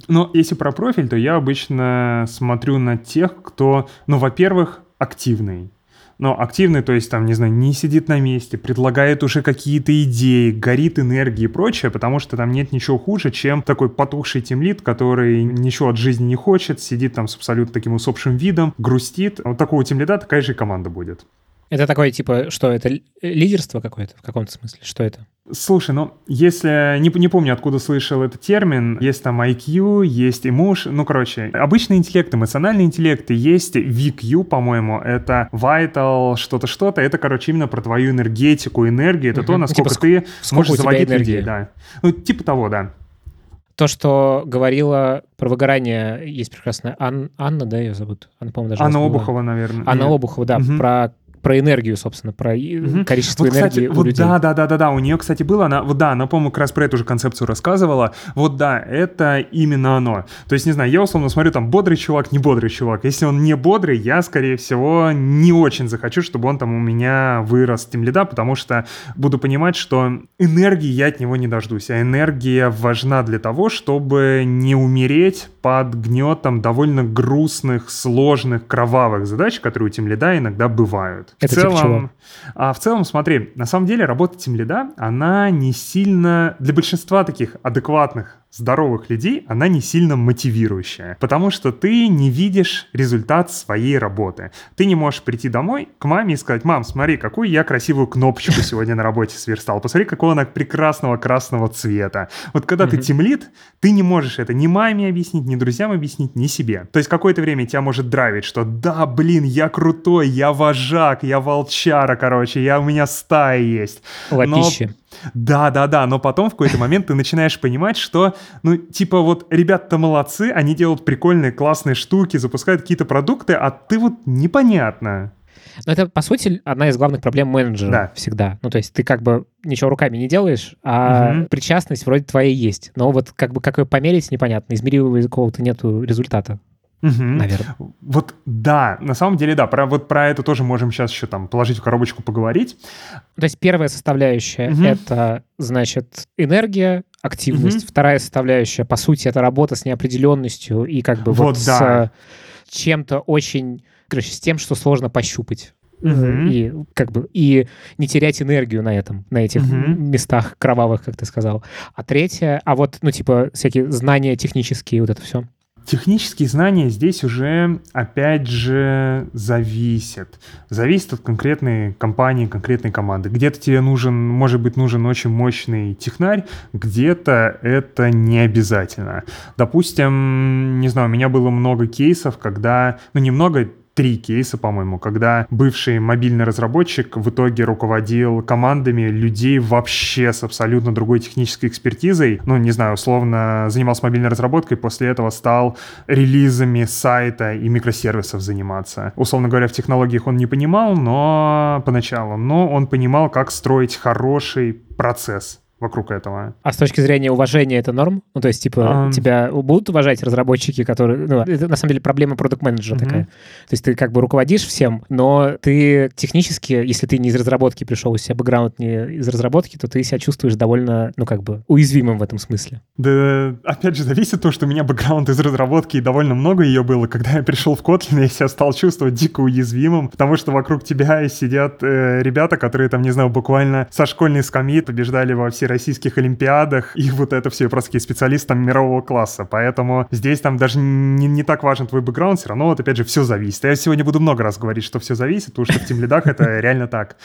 [SPEAKER 2] Но если про профиль, то я обычно смотрю на тех, кто, ну, во-первых, активный. Но активный, то есть там, не знаю, не сидит на месте, предлагает уже какие-то идеи, горит энергией и прочее, потому что там нет ничего хуже, чем такой потухший тимлит, который ничего от жизни не хочет, сидит там с абсолютно таким усопшим видом, грустит. Вот такого тимлида такая же команда будет.
[SPEAKER 1] Это такое, типа, что это лидерство какое-то в каком-то смысле? Что это?
[SPEAKER 2] Слушай, ну, если... Не, не помню, откуда слышал этот термин. Есть там IQ, есть emotion. Ну, короче, обычный интеллект, эмоциональный интеллект, и есть VQ, по-моему, это vital, что-то, что-то. Это, короче, именно про твою энергетику, энергию. Это uh-huh. то, насколько типа, ты можешь заводить людей. Да. Ну, типа того, да.
[SPEAKER 1] То, что говорила про выгорание, есть прекрасная Ан... Анна, да, ее зовут?
[SPEAKER 2] Анна, по-моему, даже Анна Обухова, наверное.
[SPEAKER 1] Анна Нет. Обухова, да, угу. про про энергию, собственно, про угу. количество вот, энергии
[SPEAKER 2] кстати,
[SPEAKER 1] у
[SPEAKER 2] вот
[SPEAKER 1] людей.
[SPEAKER 2] Да, да, да, да, да. У нее, кстати, было, она, вот да, она, по-моему, как раз про эту же концепцию рассказывала. Вот да, это именно оно. То есть, не знаю, я условно смотрю, там, бодрый чувак, не бодрый чувак. Если он не бодрый, я, скорее всего, не очень захочу, чтобы он там у меня вырос тем лида, потому что буду понимать, что энергии я от него не дождусь. А энергия важна для того, чтобы не умереть под гнетом довольно грустных, сложных, кровавых задач, которые у тем лида иногда бывают.
[SPEAKER 1] Это
[SPEAKER 2] в целом,
[SPEAKER 1] типа чего?
[SPEAKER 2] А в целом, смотри, на самом деле работа тем лида, она не сильно для большинства таких адекватных здоровых людей, она не сильно мотивирующая, потому что ты не видишь результат своей работы. Ты не можешь прийти домой к маме и сказать, мам, смотри, какую я красивую кнопочку сегодня на работе сверстал, посмотри, какого она прекрасного красного цвета. Вот когда ты темлит, ты не можешь это ни маме объяснить, ни друзьям объяснить, ни себе. То есть какое-то время тебя может драйвить, что да, блин, я крутой, я вожак, я волчара, короче, я, у меня стая есть.
[SPEAKER 1] Лапище. Но
[SPEAKER 2] да, да, да, но потом в какой-то момент ты начинаешь понимать, что, ну, типа вот ребята молодцы, они делают прикольные, классные штуки, запускают какие-то продукты, а ты вот непонятно.
[SPEAKER 1] Но это, по сути, одна из главных проблем менеджера
[SPEAKER 2] да.
[SPEAKER 1] всегда. Ну, то есть ты как бы ничего руками не делаешь, а угу. причастность вроде твоя есть. Но вот как бы как ее померить, непонятно. Измеримого какого-то нету результата.
[SPEAKER 2] Угу.
[SPEAKER 1] Наверное.
[SPEAKER 2] Вот да, на самом деле да, про, вот про это тоже можем сейчас еще там положить в коробочку поговорить.
[SPEAKER 1] То есть первая составляющая угу. это, значит, энергия, активность. Угу. Вторая составляющая, по сути, это работа с неопределенностью и как бы вот, вот да. с чем-то очень, короче, с тем, что сложно пощупать.
[SPEAKER 2] Uh-huh.
[SPEAKER 1] И как бы и не терять энергию на этом, на этих uh-huh. местах кровавых, как ты сказал. А третье, а вот, ну, типа, всякие знания технические, вот это все.
[SPEAKER 2] Технические знания здесь уже, опять же, зависят. Зависит от конкретной компании, конкретной команды. Где-то тебе нужен, может быть, нужен очень мощный технарь, где-то это не обязательно. Допустим, не знаю, у меня было много кейсов, когда, ну, немного, три кейса, по-моему, когда бывший мобильный разработчик в итоге руководил командами людей вообще с абсолютно другой технической экспертизой. Ну, не знаю, условно занимался мобильной разработкой, после этого стал релизами сайта и микросервисов заниматься. Условно говоря, в технологиях он не понимал, но поначалу, но он понимал, как строить хороший процесс вокруг этого.
[SPEAKER 1] А с точки зрения уважения это норм? Ну, то есть, типа, um... тебя будут уважать разработчики, которые... Ну, это, на самом деле, проблема продукт-менеджера mm-hmm. такая. То есть ты как бы руководишь всем, но ты технически, если ты не из разработки пришел, у себя бэкграунд не из разработки, то ты себя чувствуешь довольно, ну, как бы, уязвимым в этом смысле.
[SPEAKER 2] Да, опять же, зависит то, что у меня бэкграунд из разработки, и довольно много ее было. Когда я пришел в Kotlin, я себя стал чувствовать дико уязвимым, потому что вокруг тебя сидят э, ребята, которые там, не знаю, буквально со школьной скамьи побеждали во все российских олимпиадах, и вот это все просто такие специалисты там, мирового класса. Поэтому здесь там даже не, не так важен твой бэкграунд, все равно вот опять же все зависит. Я сегодня буду много раз говорить, что все зависит, потому что в тем лидах это реально так.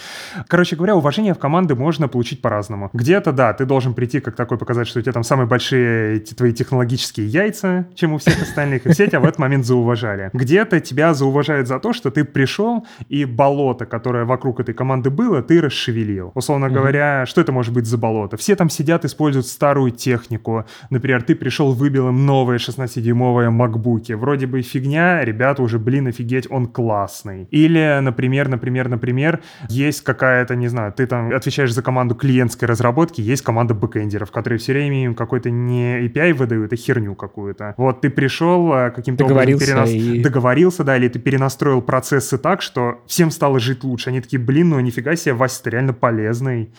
[SPEAKER 2] Короче говоря, уважение в команды можно получить по-разному. Где-то, да, ты должен прийти как такой показать, что у тебя там самые большие твои технологические яйца, чем у всех остальных, и все тебя в этот момент зауважали. Где-то тебя зауважают за то, что ты пришел и болото, которое вокруг этой команды было, ты расшевелил. Условно говоря, что это может быть за болото? Все там сидят, используют старую технику. Например, ты пришел, выбил им новые 16-дюймовые макбуки. Вроде бы фигня, ребята уже, блин, офигеть, он классный. Или, например, например, например, есть какая-то, не знаю, ты там отвечаешь за команду клиентской разработки, есть команда бэкэндеров, которые все время им какой-то не API выдают, а херню какую-то. Вот ты пришел, а, каким-то
[SPEAKER 1] образом перенас...
[SPEAKER 2] и... договорился, да, или ты перенастроил процессы так, что всем стало жить лучше. Они такие, блин, ну нифига себе, Вася, ты реально полезный.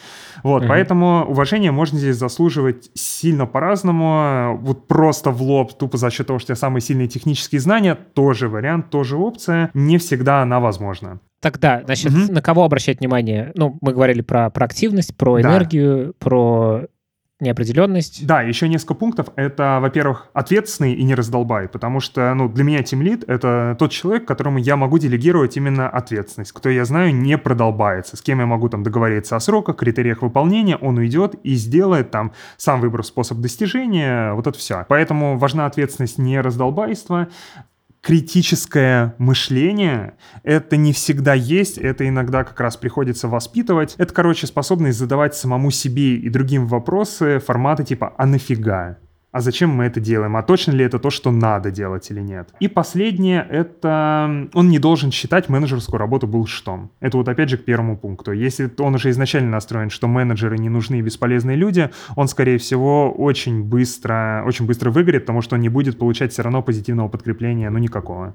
[SPEAKER 2] Вот, угу. поэтому уважение можно здесь заслуживать сильно по-разному. Вот просто в лоб, тупо за счет того, что у тебя самые сильные технические знания, тоже вариант, тоже опция. Не всегда она возможна.
[SPEAKER 1] Тогда, значит, угу. на кого обращать внимание? Ну, мы говорили про, про активность, про энергию, да. про неопределенность.
[SPEAKER 2] Да, еще несколько пунктов. Это, во-первых, ответственный и не раздолбай, потому что, ну, для меня тимлит — это тот человек, которому я могу делегировать именно ответственность, кто, я знаю, не продолбается, с кем я могу там договориться о сроках, критериях выполнения, он уйдет и сделает там сам выбор способ достижения, вот это все. Поэтому важна ответственность, не раздолбайство критическое мышление, это не всегда есть, это иногда как раз приходится воспитывать. Это, короче, способность задавать самому себе и другим вопросы формата типа «а нафига?». А зачем мы это делаем, а точно ли это то, что надо делать или нет. И последнее, это он не должен считать менеджерскую работу булштом. Это вот опять же к первому пункту. Если он уже изначально настроен, что менеджеры не нужны и бесполезные люди, он, скорее всего, очень быстро, очень быстро выгорит, потому что он не будет получать все равно позитивного подкрепления, ну никакого.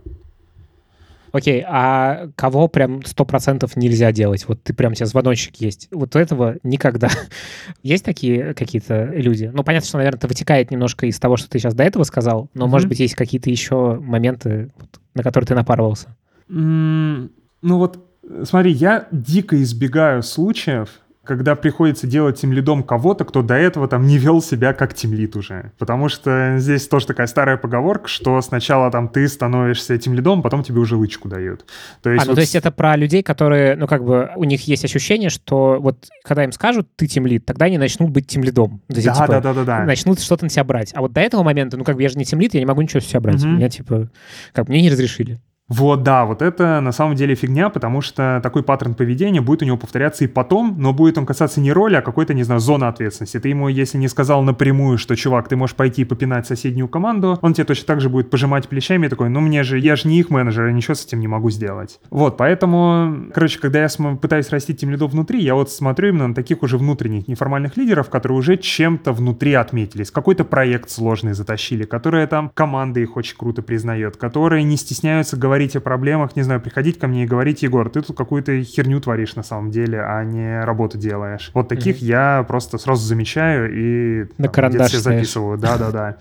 [SPEAKER 1] Окей, а кого прям сто процентов нельзя делать? Вот ты прям сейчас звоночек есть. Вот этого никогда. есть такие какие-то люди? Ну, понятно, что, наверное, это вытекает немножко из того, что ты сейчас до этого сказал, но, mm-hmm. может быть, есть какие-то еще моменты, на которые ты напарывался?
[SPEAKER 2] Mm, ну вот, смотри, я дико избегаю случаев, когда приходится делать тимлидом кого-то, кто до этого там не вел себя как тимлид уже. Потому что здесь тоже такая старая поговорка, что сначала там ты становишься тимлидом, потом тебе уже лычку дают.
[SPEAKER 1] То есть, а, ну вот... то есть это про людей, которые, ну как бы, у них есть ощущение, что вот когда им скажут ты тимлид, тогда они начнут быть тимлидом.
[SPEAKER 2] Есть, да, типа, да, да, да, да.
[SPEAKER 1] Начнут что-то на себя брать. А вот до этого момента, ну как бы я же не тимлид, я не могу ничего с себя брать. Угу. Меня типа, как мне не разрешили.
[SPEAKER 2] Вот, да, вот это на самом деле фигня, потому что такой паттерн поведения будет у него повторяться и потом, но будет он касаться не роли, а какой-то, не знаю, зоны ответственности. Ты ему, если не сказал напрямую, что, чувак, ты можешь пойти попинать соседнюю команду, он тебе точно так же будет пожимать плечами и такой, ну мне же, я же не их менеджер, я ничего с этим не могу сделать. Вот, поэтому, короче, когда я пытаюсь растить тем лидов внутри, я вот смотрю именно на таких уже внутренних неформальных лидеров, которые уже чем-то внутри отметились, какой-то проект сложный затащили, которые там команда их очень круто признает, которые не стесняются говорить говорить о проблемах, не знаю, приходить ко мне и говорить, Егор, ты тут какую-то херню творишь на самом деле, а не работу делаешь. Вот таких mm-hmm. я просто сразу замечаю и
[SPEAKER 1] на там, карандаш
[SPEAKER 2] записываю. Да-да-да.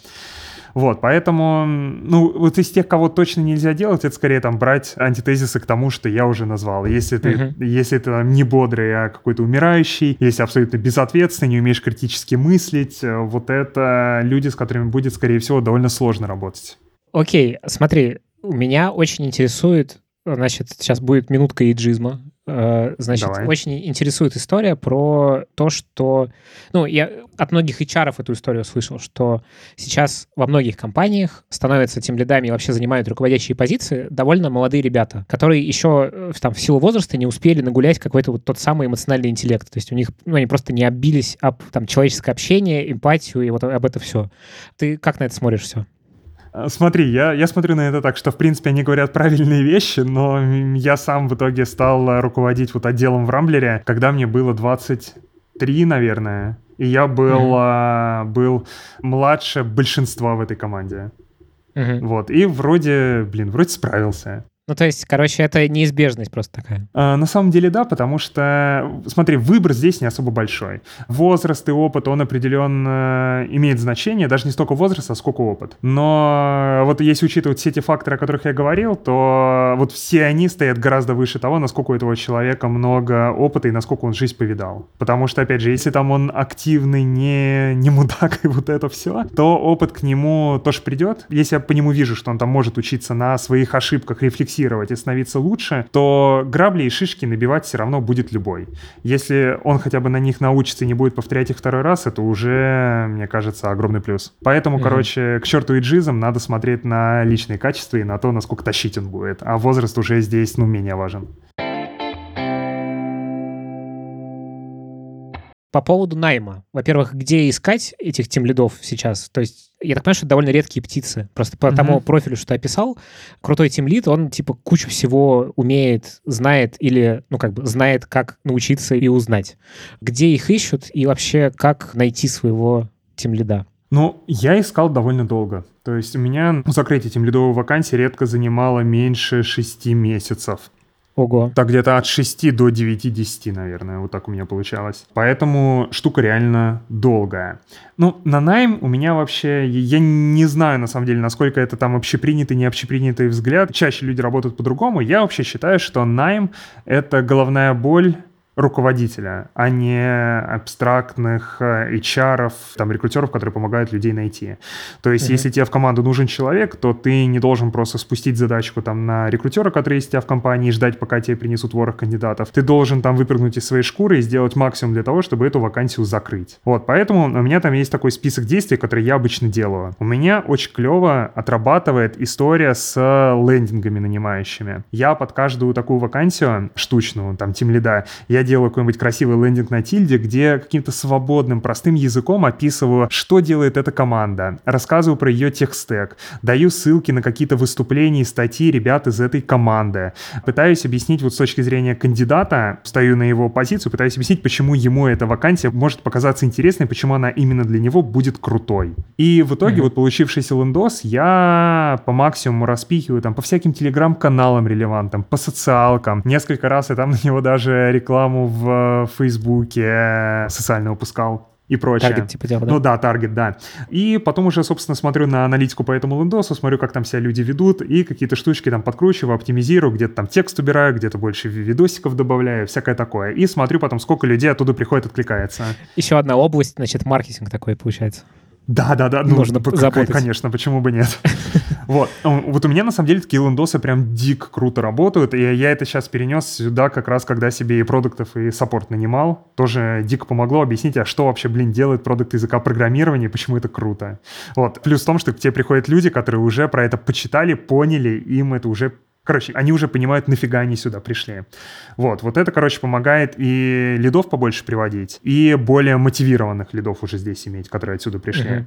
[SPEAKER 2] Вот, поэтому, ну, вот из тех, кого точно нельзя делать, это скорее там брать антитезисы к тому, что я уже назвал. Если ты, uh-huh. если ты там, не бодрый, а какой-то умирающий, если абсолютно безответственный, не умеешь критически мыслить, э, вот это люди, с которыми будет, скорее всего, довольно сложно работать.
[SPEAKER 1] Окей, смотри, меня очень интересует, значит, сейчас будет минутка иджизма. Э, значит, Давай. очень интересует история про то, что... Ну, я от многих HR эту историю слышал, что сейчас во многих компаниях становятся тем лидами и вообще занимают руководящие позиции довольно молодые ребята, которые еще э, там, в силу возраста не успели нагулять какой-то вот тот самый эмоциональный интеллект. То есть у них, ну, они просто не обились об там, человеческое общение, эмпатию и вот об это все. Ты как на это смотришь все?
[SPEAKER 2] А, смотри, я, я смотрю на это так, что, в принципе, они говорят правильные вещи, но я сам в итоге стал руководить вот отделом в Рамблере, когда мне было 23, наверное, и я был, mm-hmm. был младше большинства в этой команде. Mm-hmm. Вот, и вроде, блин, вроде справился.
[SPEAKER 1] Ну, то есть, короче, это неизбежность просто такая.
[SPEAKER 2] А, на самом деле, да, потому что, смотри, выбор здесь не особо большой. Возраст и опыт, он определенно имеет значение, даже не столько возраст, а сколько опыт. Но вот если учитывать все те факторы, о которых я говорил, то вот все они стоят гораздо выше того, насколько у этого человека много опыта и насколько он жизнь повидал. Потому что, опять же, если там он активный, не, не мудак и вот это все, то опыт к нему тоже придет. Если я по нему вижу, что он там может учиться на своих ошибках, рефлексировать, фиксировать и становиться лучше, то грабли и шишки набивать все равно будет любой. Если он хотя бы на них научится и не будет повторять их второй раз, это уже, мне кажется, огромный плюс. Поэтому, mm-hmm. короче, к черту и джизам надо смотреть на личные качества и на то, насколько тащить он будет. А возраст уже здесь, ну, менее важен.
[SPEAKER 1] По поводу найма. Во-первых, где искать этих тем лидов сейчас? То есть я так понимаю, что это довольно редкие птицы. Просто по mm-hmm. тому профилю, что ты описал, крутой тимлит, он типа кучу всего умеет, знает или, ну как бы, знает, как научиться и узнать. Где их ищут и вообще как найти своего тимлида?
[SPEAKER 2] Ну, я искал довольно долго. То есть у меня закрытие тимлидовой вакансии редко занимало меньше шести месяцев.
[SPEAKER 1] Ого.
[SPEAKER 2] Так где-то от 6 до 9-10, наверное, вот так у меня получалось. Поэтому штука реально долгая. Ну, на найм у меня вообще, я не знаю на самом деле, насколько это там общепринятый, не общепринятый взгляд. Чаще люди работают по-другому. Я вообще считаю, что найм — это головная боль руководителя, а не абстрактных э, HR, там, рекрутеров, которые помогают людей найти. То есть, mm-hmm. если тебе в команду нужен человек, то ты не должен просто спустить задачку там на рекрутера, который есть у тебя в компании, и ждать, пока тебе принесут ворох кандидатов. Ты должен там выпрыгнуть из своей шкуры и сделать максимум для того, чтобы эту вакансию закрыть. Вот, поэтому у меня там есть такой список действий, которые я обычно делаю. У меня очень клево отрабатывает история с лендингами нанимающими. Я под каждую такую вакансию штучную, там, тим лида, я делаю какой-нибудь красивый лендинг на тильде, где каким-то свободным, простым языком описываю, что делает эта команда, рассказываю про ее техстек, даю ссылки на какие-то выступления и статьи ребят из этой команды, пытаюсь объяснить вот с точки зрения кандидата, стою на его позицию, пытаюсь объяснить, почему ему эта вакансия может показаться интересной, почему она именно для него будет крутой. И в итоге mm-hmm. вот получившийся лендос я по максимуму распихиваю там по всяким телеграм-каналам релевантным, по социалкам. Несколько раз я там на него даже рекламу в Фейсбуке социально выпускал и прочее.
[SPEAKER 1] Таргет типа дела, да?
[SPEAKER 2] Ну да, таргет, да. И потом уже, собственно, смотрю на аналитику по этому лендосу, смотрю, как там себя люди ведут, и какие-то штучки там подкручиваю, оптимизирую, где-то там текст убираю, где-то больше видосиков добавляю, всякое такое. И смотрю потом, сколько людей оттуда приходит, откликается.
[SPEAKER 1] Еще одна область, значит, маркетинг такой получается.
[SPEAKER 2] Да, да, да.
[SPEAKER 1] Ну, Нужно ну, заботиться.
[SPEAKER 2] Конечно, почему бы нет. Вот. Вот у меня, на самом деле, такие лендосы прям дико круто работают, и я это сейчас перенес сюда как раз, когда себе и продуктов, и саппорт нанимал. Тоже дико помогло объяснить, а что вообще, блин, делает продукт языка программирования, почему это круто. Вот. Плюс в том, что к тебе приходят люди, которые уже про это почитали, поняли, им это уже Короче, они уже понимают, нафига они сюда пришли. Вот, вот это, короче, помогает и лидов побольше приводить, и более мотивированных лидов уже здесь иметь, которые отсюда пришли. Uh-huh.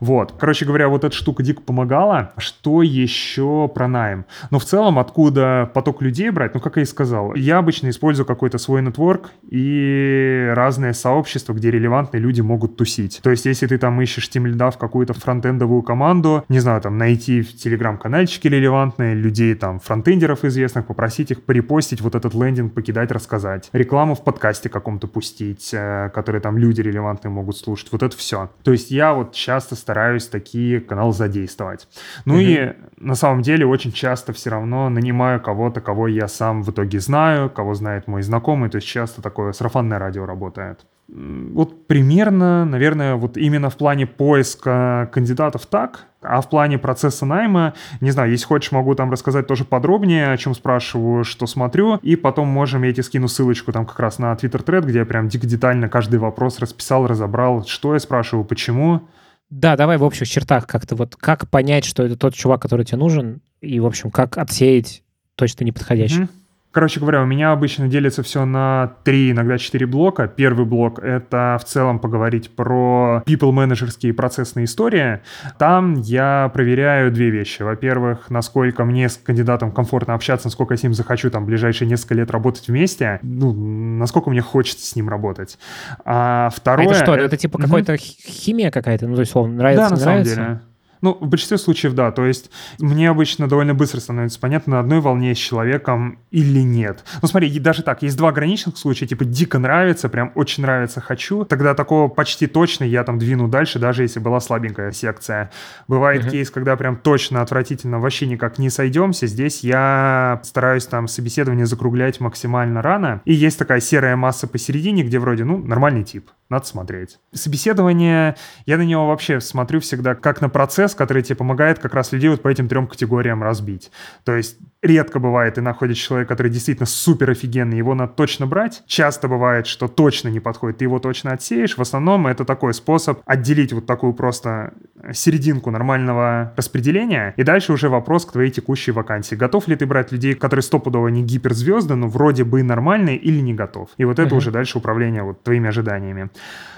[SPEAKER 2] Вот, короче говоря, вот эта штука дико помогала. Что еще про найм? Но в целом, откуда поток людей брать? Ну, как я и сказал, я обычно использую какой-то свой нетворк и разные сообщества, где релевантные люди могут тусить. То есть, если ты там ищешь тем лида в какую-то фронтендовую команду, не знаю, там найти в телеграм-канальчике релевантные людей там, фронтендеров известных, попросить их порепостить вот этот лендинг, покидать, рассказать. Рекламу в подкасте каком-то пустить, э, которые там люди релевантные могут слушать. Вот это все. То есть я вот часто стараюсь такие каналы задействовать. Ну угу. и на самом деле очень часто все равно нанимаю кого-то, кого я сам в итоге знаю, кого знает мой знакомый. То есть часто такое сарафанное радио работает. Вот примерно, наверное, вот именно в плане поиска кандидатов так, а в плане процесса найма, не знаю, если хочешь, могу там рассказать тоже подробнее, о чем спрашиваю, что смотрю, и потом можем, я тебе скину ссылочку там как раз на Twitter тред, где я прям дико детально каждый вопрос расписал, разобрал, что я спрашиваю, почему.
[SPEAKER 1] Да, давай в общих чертах как-то вот, как понять, что это тот чувак, который тебе нужен, и, в общем, как отсеять точно неподходящий. Mm-hmm.
[SPEAKER 2] Короче говоря, у меня обычно делится все на три, иногда четыре блока. Первый блок — это в целом поговорить про people-менеджерские процессные истории. Там я проверяю две вещи. Во-первых, насколько мне с кандидатом комфортно общаться, насколько я с ним захочу там ближайшие несколько лет работать вместе, ну, насколько мне хочется с ним работать. А второе... А
[SPEAKER 1] это что, это, это типа какая-то химия какая-то? Ну, то есть, условно, нравится,
[SPEAKER 2] да, на
[SPEAKER 1] нравится?
[SPEAKER 2] самом деле. Ну, в большинстве случаев, да. То есть мне обычно довольно быстро становится понятно, на одной волне с человеком или нет. Ну, смотри, даже так, есть два ограниченных случая, типа дико нравится, прям очень нравится, хочу. Тогда такого почти точно я там двину дальше, даже если была слабенькая секция. Бывает uh-huh. кейс, когда прям точно отвратительно вообще никак не сойдемся. Здесь я стараюсь там собеседование закруглять максимально рано. И есть такая серая масса посередине, где вроде, ну, нормальный тип надо смотреть. Собеседование, я на него вообще смотрю всегда как на процесс, который тебе помогает как раз людей вот по этим трем категориям разбить. То есть редко бывает, ты находишь человека, который действительно супер офигенный, его надо точно брать. Часто бывает, что точно не подходит, ты его точно отсеешь. В основном это такой способ отделить вот такую просто серединку нормального распределения. И дальше уже вопрос к твоей текущей вакансии. Готов ли ты брать людей, которые стопудово не гиперзвезды, но вроде бы нормальные или не готов? И вот это uh-huh. уже дальше управление вот твоими ожиданиями.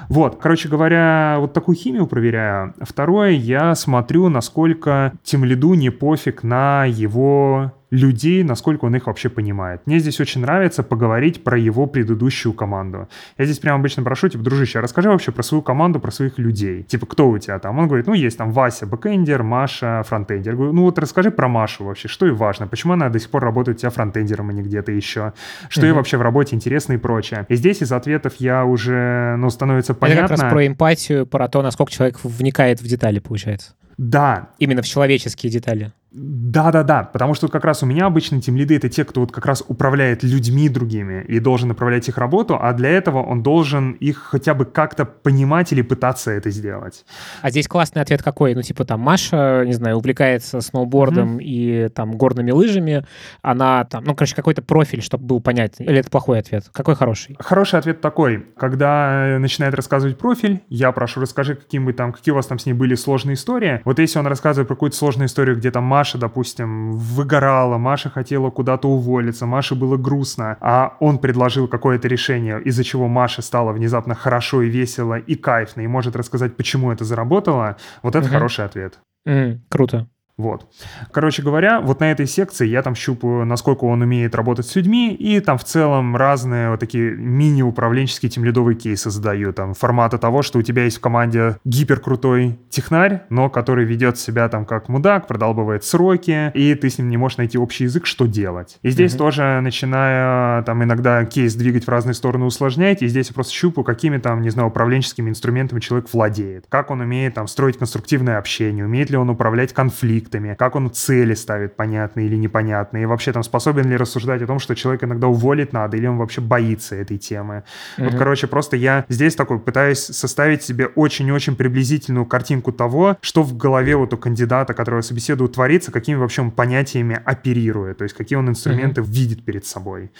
[SPEAKER 2] Вот, короче говоря, вот такую химию проверяю. Второе, я смотрю, насколько тимлиду не пофиг на его людей, насколько он их вообще понимает. Мне здесь очень нравится поговорить про его предыдущую команду. Я здесь прям обычно прошу, типа, дружище, расскажи вообще про свою команду, про своих людей. Типа, кто у тебя там? Он говорит, ну, есть там Вася, бэкэндер, Маша, фронтендер. Я говорю, ну, вот расскажи про Машу вообще, что ей важно, почему она до сих пор работает у тебя фронтендером, а не где-то еще, что ей вообще в работе интересно и прочее. И здесь из ответов я уже, ну, становится понятно.
[SPEAKER 1] Это как раз про эмпатию, про то, насколько человек вникает в детали, получается.
[SPEAKER 2] Да.
[SPEAKER 1] Именно в человеческие детали.
[SPEAKER 2] Да-да-да, потому что как раз у меня обычно тем лиды это те, кто вот как раз управляет людьми другими и должен направлять их работу, а для этого он должен их хотя бы как-то понимать или пытаться это сделать.
[SPEAKER 1] А здесь классный ответ какой? Ну, типа там Маша, не знаю, увлекается сноубордом mm-hmm. и там горными лыжами, она там, ну, короче, какой-то профиль, чтобы был понятен. Или это плохой ответ? Какой хороший?
[SPEAKER 2] Хороший ответ такой. Когда начинает рассказывать профиль, я прошу, расскажи, каким бы там, какие у вас там с ней были сложные истории. Вот если он рассказывает про какую-то сложную историю, где там Маша Маша, допустим, выгорала, Маша хотела куда-то уволиться, Маше было грустно, а он предложил какое-то решение, из-за чего Маше стало внезапно хорошо и весело и кайфно, и может рассказать, почему это заработало, вот это угу. хороший ответ.
[SPEAKER 1] Mm, круто.
[SPEAKER 2] Вот. Короче говоря, вот на этой секции я там щупаю, насколько он умеет работать с людьми, и там в целом разные вот такие мини-управленческие тимлидовые кейсы задаю. Там формата того, что у тебя есть в команде гиперкрутой технарь, но который ведет себя там как мудак, продолбывает сроки, и ты с ним не можешь найти общий язык, что делать. И здесь mm-hmm. тоже начиная там иногда кейс двигать в разные стороны усложнять, и здесь я просто щупаю, какими там, не знаю, управленческими инструментами человек владеет. Как он умеет там строить конструктивное общение, умеет ли он управлять конфликтом, конфликтами, как он цели ставит понятные или непонятные, и вообще там способен ли рассуждать о том, что человек иногда уволить надо, или он вообще боится этой темы. Mm-hmm. Вот, короче, просто я здесь такой пытаюсь составить себе очень-очень приблизительную картинку того, что в голове вот у кандидата, которого собеседую, творится, какими вообще он понятиями оперирует, то есть какие он инструменты mm-hmm. видит перед собой.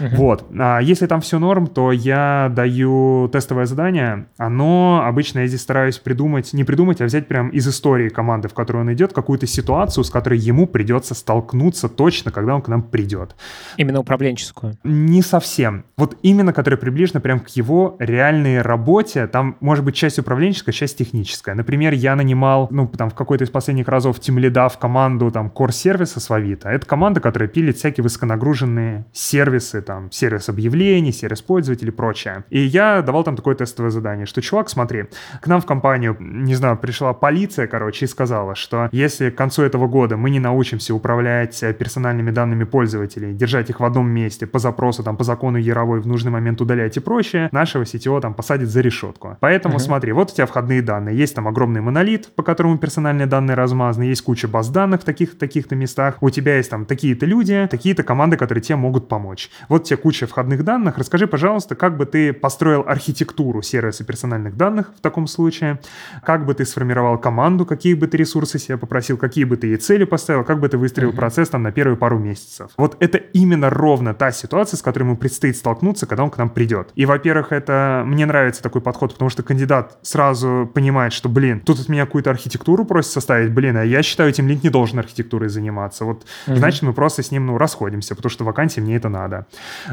[SPEAKER 2] Mm-hmm. Вот. А если там все норм, то я даю тестовое задание. Оно обычно я здесь стараюсь придумать, не придумать, а взять прям из истории команды, в которую он идет, какую-то ситуацию, с которой ему придется столкнуться точно, когда он к нам придет.
[SPEAKER 1] Именно управленческую?
[SPEAKER 2] Не совсем. Вот именно, которая приближена прям к его реальной работе. Там может быть часть управленческая, часть техническая. Например, я нанимал, ну, там, в какой-то из последних разов тимлида в команду там core-сервиса с Авито. Это команда, которая пилит всякие высоконагруженные сервисы, там, сервис объявлений, сервис пользователей и прочее. И я давал там такое тестовое задание, что, чувак, смотри, к нам в компанию, не знаю, пришла полиция, короче, и сказала, что если концу этого года мы не научимся управлять э, персональными данными пользователей, держать их в одном месте по запросу, там, по закону Яровой в нужный момент удалять и прочее, нашего CTO там посадит за решетку. Поэтому uh-huh. смотри, вот у тебя входные данные, есть там огромный монолит, по которому персональные данные размазаны, есть куча баз данных в таких таких-то местах, у тебя есть там такие-то люди, такие-то команды, которые тебе могут помочь. Вот тебе куча входных данных, расскажи, пожалуйста, как бы ты построил архитектуру сервиса персональных данных в таком случае, как бы ты сформировал команду, какие бы ты ресурсы себе попросил, какие бы ты ей цели поставил, как бы ты выстроил uh-huh. процесс там на первые пару месяцев. Вот это именно ровно та ситуация, с которой ему предстоит столкнуться, когда он к нам придет. И, во-первых, это мне нравится такой подход, потому что кандидат сразу понимает, что, блин, тут от меня какую-то архитектуру просит составить, блин, а я считаю, тем лид не должен архитектурой заниматься. Вот, uh-huh. значит, мы просто с ним, ну, расходимся, потому что вакансии мне это надо.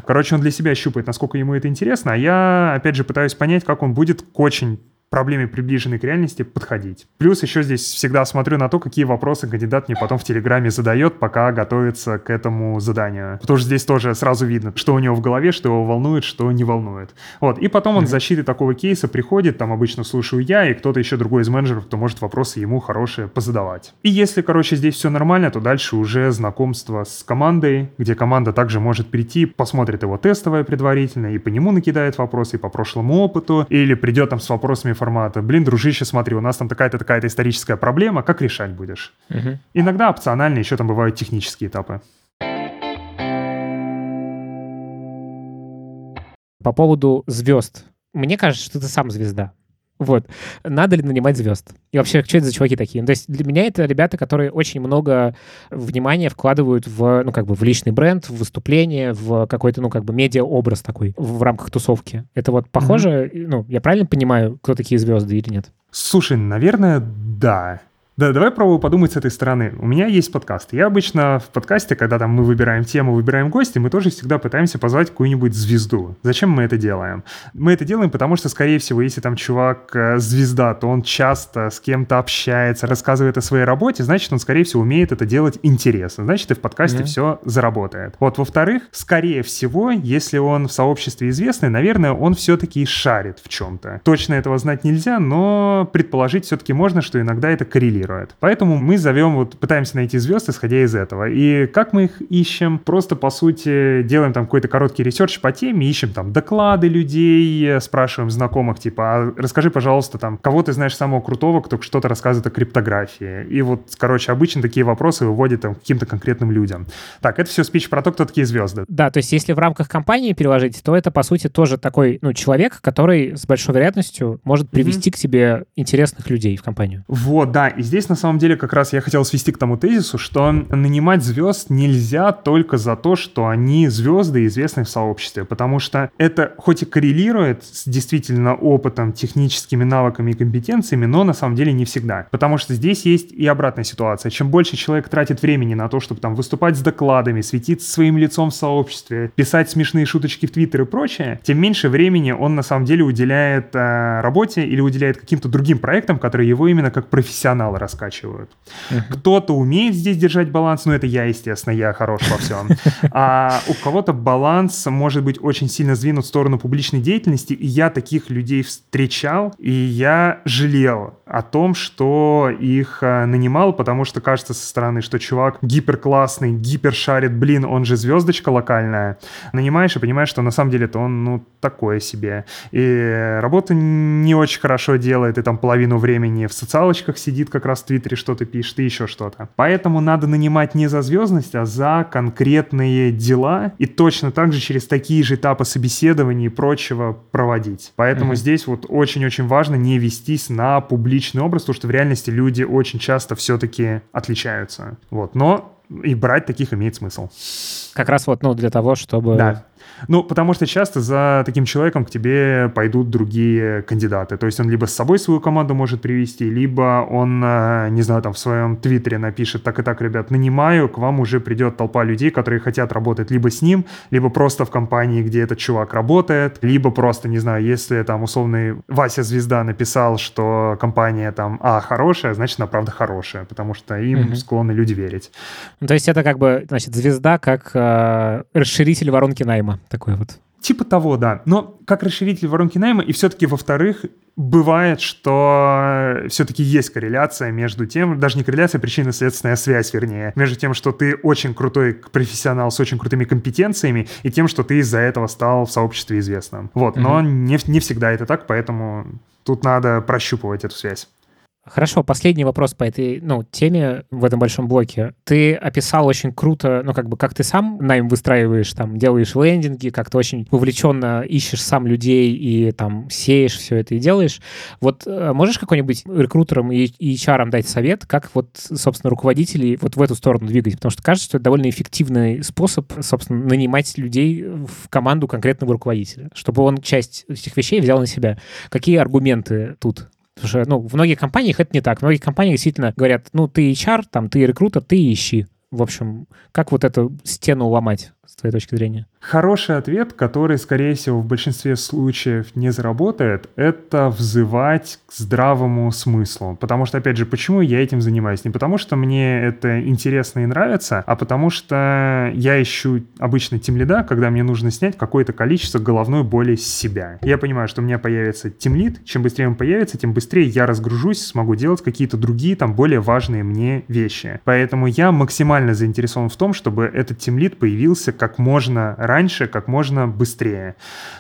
[SPEAKER 2] Короче, он для себя щупает, насколько ему это интересно, а я, опять же, пытаюсь понять, как он будет к очень проблеме, приближенной к реальности, подходить. Плюс еще здесь всегда смотрю на то, какие вопросы кандидат мне потом в Телеграме задает, пока готовится к этому заданию. Потому что здесь тоже сразу видно, что у него в голове, что его волнует, что не волнует. Вот. И потом он защиты такого кейса приходит, там обычно слушаю я и кто-то еще другой из менеджеров, кто может вопросы ему хорошие позадавать. И если, короче, здесь все нормально, то дальше уже знакомство с командой, где команда также может прийти, посмотрит его тестовое предварительно и по нему накидает вопросы, и по прошлому опыту, или придет там с вопросами формата, блин, дружище, смотри, у нас там такая-то такая-то историческая проблема, как решать будешь? Угу. Иногда опционально еще там бывают технические этапы.
[SPEAKER 1] По поводу звезд. Мне кажется, что ты сам звезда. Вот. Надо ли нанимать звезд? И вообще, что это за чуваки такие? Ну, то есть для меня это ребята, которые очень много внимания вкладывают в, ну, как бы в личный бренд, в выступление, в какой-то, ну, как бы медиа-образ такой в рамках тусовки. Это вот похоже, mm-hmm. ну, я правильно понимаю, кто такие звезды или нет?
[SPEAKER 2] Слушай, наверное, да. Да, давай пробую подумать с этой стороны. У меня есть подкаст. Я обычно в подкасте, когда там мы выбираем тему, выбираем гостя, мы тоже всегда пытаемся позвать какую-нибудь звезду. Зачем мы это делаем? Мы это делаем, потому что, скорее всего, если там чувак э, звезда, то он часто с кем-то общается, рассказывает о своей работе, значит, он, скорее всего, умеет это делать интересно. Значит, и в подкасте mm-hmm. все заработает. Вот, во-вторых, скорее всего, если он в сообществе известный, наверное, он все-таки шарит в чем-то. Точно этого знать нельзя, но предположить все-таки можно, что иногда это коррелирует коррелирует. Поэтому мы зовем, вот пытаемся найти звезд, исходя из этого. И как мы их ищем? Просто, по сути, делаем там какой-то короткий research по теме, ищем там доклады людей, спрашиваем знакомых, типа, а расскажи, пожалуйста, там, кого ты знаешь самого крутого, кто что-то рассказывает о криптографии. И вот, короче, обычно такие вопросы выводят там каким-то конкретным людям. Так, это все спич про то, кто такие звезды.
[SPEAKER 1] Да, то есть если в рамках компании переложить, то это, по сути, тоже такой, ну, человек, который с большой вероятностью может привести mm-hmm. к себе интересных людей в компанию.
[SPEAKER 2] Вот, да, и здесь здесь на самом деле как раз я хотел свести к тому тезису, что нанимать звезд нельзя только за то, что они звезды известны в сообществе, потому что это хоть и коррелирует с действительно опытом, техническими навыками и компетенциями, но на самом деле не всегда. Потому что здесь есть и обратная ситуация. Чем больше человек тратит времени на то, чтобы там выступать с докладами, светиться своим лицом в сообществе, писать смешные шуточки в Твиттер и прочее, тем меньше времени он на самом деле уделяет э, работе или уделяет каким-то другим проектам, которые его именно как профессионала раскачивают. Uh-huh. Кто-то умеет здесь держать баланс, ну это я, естественно, я хорош во всем. А у кого-то баланс может быть очень сильно сдвинут в сторону публичной деятельности, и я таких людей встречал, и я жалел о том, что их э, нанимал, потому что кажется со стороны, что чувак гиперклассный, гипершарит, блин, он же звездочка локальная. Нанимаешь и понимаешь, что на самом деле-то он, ну, такое себе. И работа не очень хорошо делает, и там половину времени в социалочках сидит, как раз в Твиттере что-то пишет, и еще что-то. Поэтому надо нанимать не за звездность, а за конкретные дела, и точно так же через такие же этапы собеседования и прочего проводить. Поэтому mm-hmm. здесь вот очень-очень важно не вестись на публичный образ, потому что в реальности люди очень часто все-таки отличаются. Вот. Но и брать таких имеет смысл.
[SPEAKER 1] Как раз вот, ну, для того, чтобы...
[SPEAKER 2] Да. Ну, потому что часто за таким человеком к тебе пойдут другие кандидаты. То есть он либо с собой свою команду может привести, либо он, э, не знаю, там в своем твиттере напишет, так и так, ребят, нанимаю, к вам уже придет толпа людей, которые хотят работать либо с ним, либо просто в компании, где этот чувак работает, либо просто, не знаю, если там условный Вася Звезда написал, что компания там, а, хорошая, значит, она правда хорошая, потому что им угу. склонны люди верить.
[SPEAKER 1] Ну, то есть это как бы, значит, звезда как э, расширитель воронки найма такой вот.
[SPEAKER 2] Типа того, да. Но как расширитель воронки найма, и все-таки, во-вторых, бывает, что все-таки есть корреляция между тем, даже не корреляция, а причинно-следственная связь, вернее, между тем, что ты очень крутой профессионал с очень крутыми компетенциями, и тем, что ты из-за этого стал в сообществе известным. Вот, но не, не всегда это так, поэтому тут надо прощупывать эту связь.
[SPEAKER 1] Хорошо, последний вопрос по этой ну, теме в этом большом блоке. Ты описал очень круто, ну, как бы, как ты сам найм выстраиваешь, там, делаешь лендинги, как ты очень вовлеченно ищешь сам людей и там сеешь все это и делаешь. Вот э, можешь какой-нибудь рекрутерам и, и HR дать совет, как вот, собственно, руководителей вот в эту сторону двигать? Потому что кажется, что это довольно эффективный способ, собственно, нанимать людей в команду конкретного руководителя, чтобы он часть этих вещей взял на себя. Какие аргументы тут? Потому что, ну, в многих компаниях это не так. В многих компаниях действительно говорят, ну, ты HR, там, ты рекрутер, ты ищи. В общем, как вот эту стену ломать, с твоей точки зрения?
[SPEAKER 2] Хороший ответ, который, скорее всего, в большинстве случаев не заработает, это взывать к здравому смыслу. Потому что, опять же, почему я этим занимаюсь? Не потому что мне это интересно и нравится, а потому что я ищу обычно тимлида, когда мне нужно снять какое-то количество головной боли с себя. Я понимаю, что у меня появится тимлид, чем быстрее он появится, тем быстрее я разгружусь, смогу делать какие-то другие, там, более важные мне вещи. Поэтому я максимально заинтересован в том, чтобы этот тимлид появился как можно раньше раньше, как можно быстрее.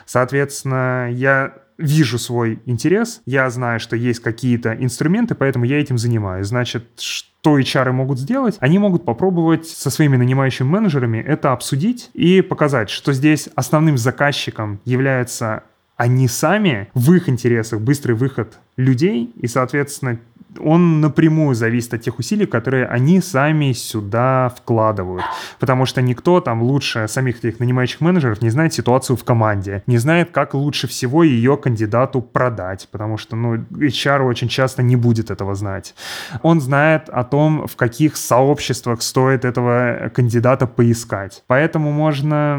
[SPEAKER 2] Соответственно, я вижу свой интерес, я знаю, что есть какие-то инструменты, поэтому я этим занимаюсь. Значит, что HR могут сделать? Они могут попробовать со своими нанимающими менеджерами это обсудить и показать, что здесь основным заказчиком являются они сами, в их интересах быстрый выход людей, и, соответственно, он напрямую зависит от тех усилий, которые они сами сюда вкладывают. Потому что никто там лучше самих этих нанимающих менеджеров не знает ситуацию в команде, не знает, как лучше всего ее кандидату продать, потому что, ну, HR очень часто не будет этого знать. Он знает о том, в каких сообществах стоит этого кандидата поискать. Поэтому можно...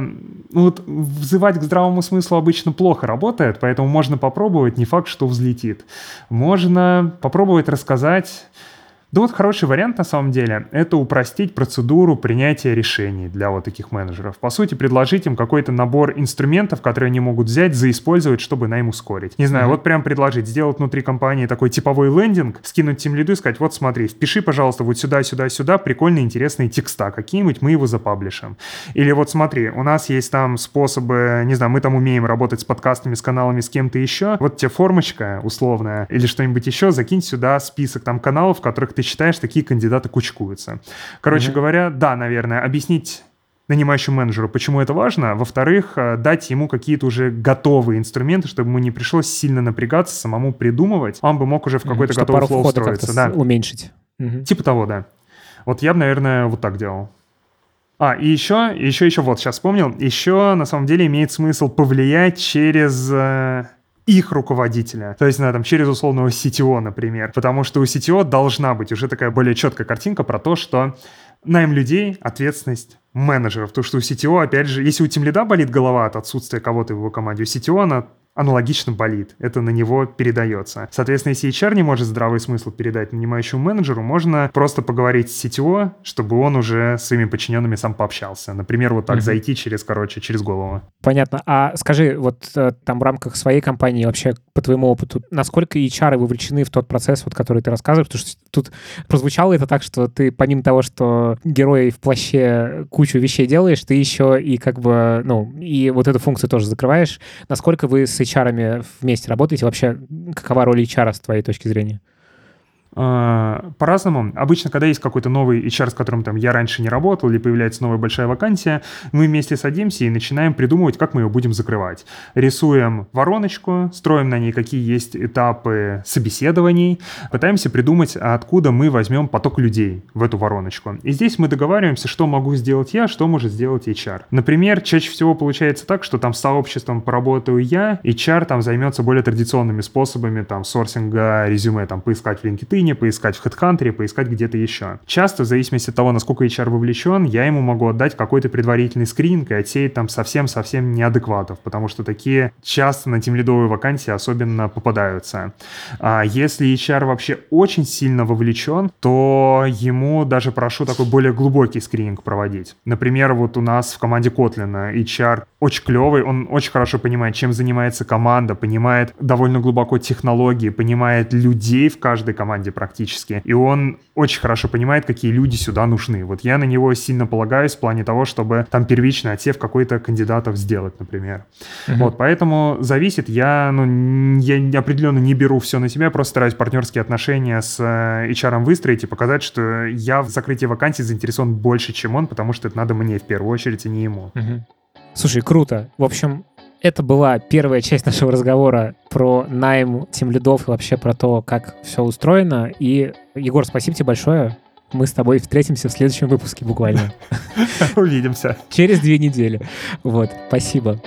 [SPEAKER 2] Ну, вот взывать к здравому смыслу обычно плохо работает, поэтому можно попробовать, не факт, что взлетит. Можно попробовать рассказать сказать да вот хороший вариант на самом деле — это упростить процедуру принятия решений для вот таких менеджеров. По сути, предложить им какой-то набор инструментов, которые они могут взять, заиспользовать, чтобы найм ускорить. Не знаю, mm-hmm. вот прям предложить, сделать внутри компании такой типовой лендинг, скинуть тем лиду и сказать, вот смотри, впиши, пожалуйста, вот сюда, сюда, сюда прикольные, интересные текста какие-нибудь, мы его запаблишим. Или вот смотри, у нас есть там способы, не знаю, мы там умеем работать с подкастами, с каналами, с кем-то еще. Вот тебе формочка условная или что-нибудь еще, закинь сюда список там каналов, в которых ты считаешь, такие кандидаты кучкуются. Короче mm-hmm. говоря, да, наверное, объяснить нанимающему менеджеру, почему это важно. Во-вторых, э, дать ему какие-то уже готовые инструменты, чтобы ему не пришлось сильно напрягаться, самому придумывать. Он бы мог уже в какой-то mm, готовый флоу устроиться.
[SPEAKER 1] Да. уменьшить.
[SPEAKER 2] Угу. Типа того, да. Вот я бы, наверное, вот так делал. А, и еще, еще, еще, вот, сейчас вспомнил, еще на самом деле имеет смысл повлиять через э, их руководителя. То есть, ну, там, через условного CTO, например. Потому что у CTO должна быть уже такая более четкая картинка про то, что найм людей, ответственность менеджеров. То, что у CTO, опять же, если у тимлида болит голова от отсутствия кого-то в его команде, у CTO она аналогично болит. Это на него передается. Соответственно, если HR не может здравый смысл передать нанимающему менеджеру, можно просто поговорить с CTO, чтобы он уже с своими подчиненными сам пообщался. Например, вот так mm-hmm. зайти через, короче, через голову.
[SPEAKER 1] Понятно. А скажи, вот э, там в рамках своей компании вообще по твоему опыту, насколько HR вовлечены в тот процесс, вот, который ты рассказываешь? Потому что тут прозвучало это так, что ты помимо того, что герой в плаще кучу вещей делаешь, ты еще и как бы, ну, и вот эту функцию тоже закрываешь. Насколько вы с HR вместе работаете? Вообще, какова роль HR с твоей точки зрения?
[SPEAKER 2] А, по-разному. Обычно, когда есть какой-то новый HR, с которым там я раньше не работал, или появляется новая большая вакансия, мы вместе садимся и начинаем придумывать, как мы ее будем закрывать. Рисуем вороночку, строим на ней, какие есть этапы собеседований, пытаемся придумать, откуда мы возьмем поток людей в эту вороночку. И здесь мы договариваемся, что могу сделать я, что может сделать HR. Например, чаще всего получается так, что там с сообществом поработаю я, HR там займется более традиционными способами, там, сорсинга резюме, там, поискать в LinkedIn, LinkedIn, поискать в HeadHunter, поискать где-то еще. Часто, в зависимости от того, насколько HR вовлечен, я ему могу отдать какой-то предварительный скрининг и отсеять там совсем-совсем неадекватов, потому что такие часто на тимлидовые вакансии особенно попадаются. А если HR вообще очень сильно вовлечен, то ему даже прошу такой более глубокий скрининг проводить. Например, вот у нас в команде Kotlin HR очень клевый, он очень хорошо понимает, чем занимается команда, понимает довольно глубоко технологии, понимает людей в каждой команде практически. И он очень хорошо понимает, какие люди сюда нужны. Вот я на него сильно полагаюсь в плане того, чтобы там первичный отсев какой-то кандидатов сделать, например. Uh-huh. Вот, поэтому зависит. Я, ну, я определенно не беру все на себя, просто стараюсь партнерские отношения с э, HR выстроить и показать, что я в закрытии вакансий заинтересован больше, чем он, потому что это надо мне в первую очередь, а не ему. Uh-huh.
[SPEAKER 1] Слушай, круто. В общем, это была первая часть нашего разговора про найм тем лидов и вообще про то, как все устроено. И, Егор, спасибо тебе большое. Мы с тобой встретимся в следующем выпуске буквально.
[SPEAKER 2] Увидимся.
[SPEAKER 1] Через две недели. Вот, спасибо.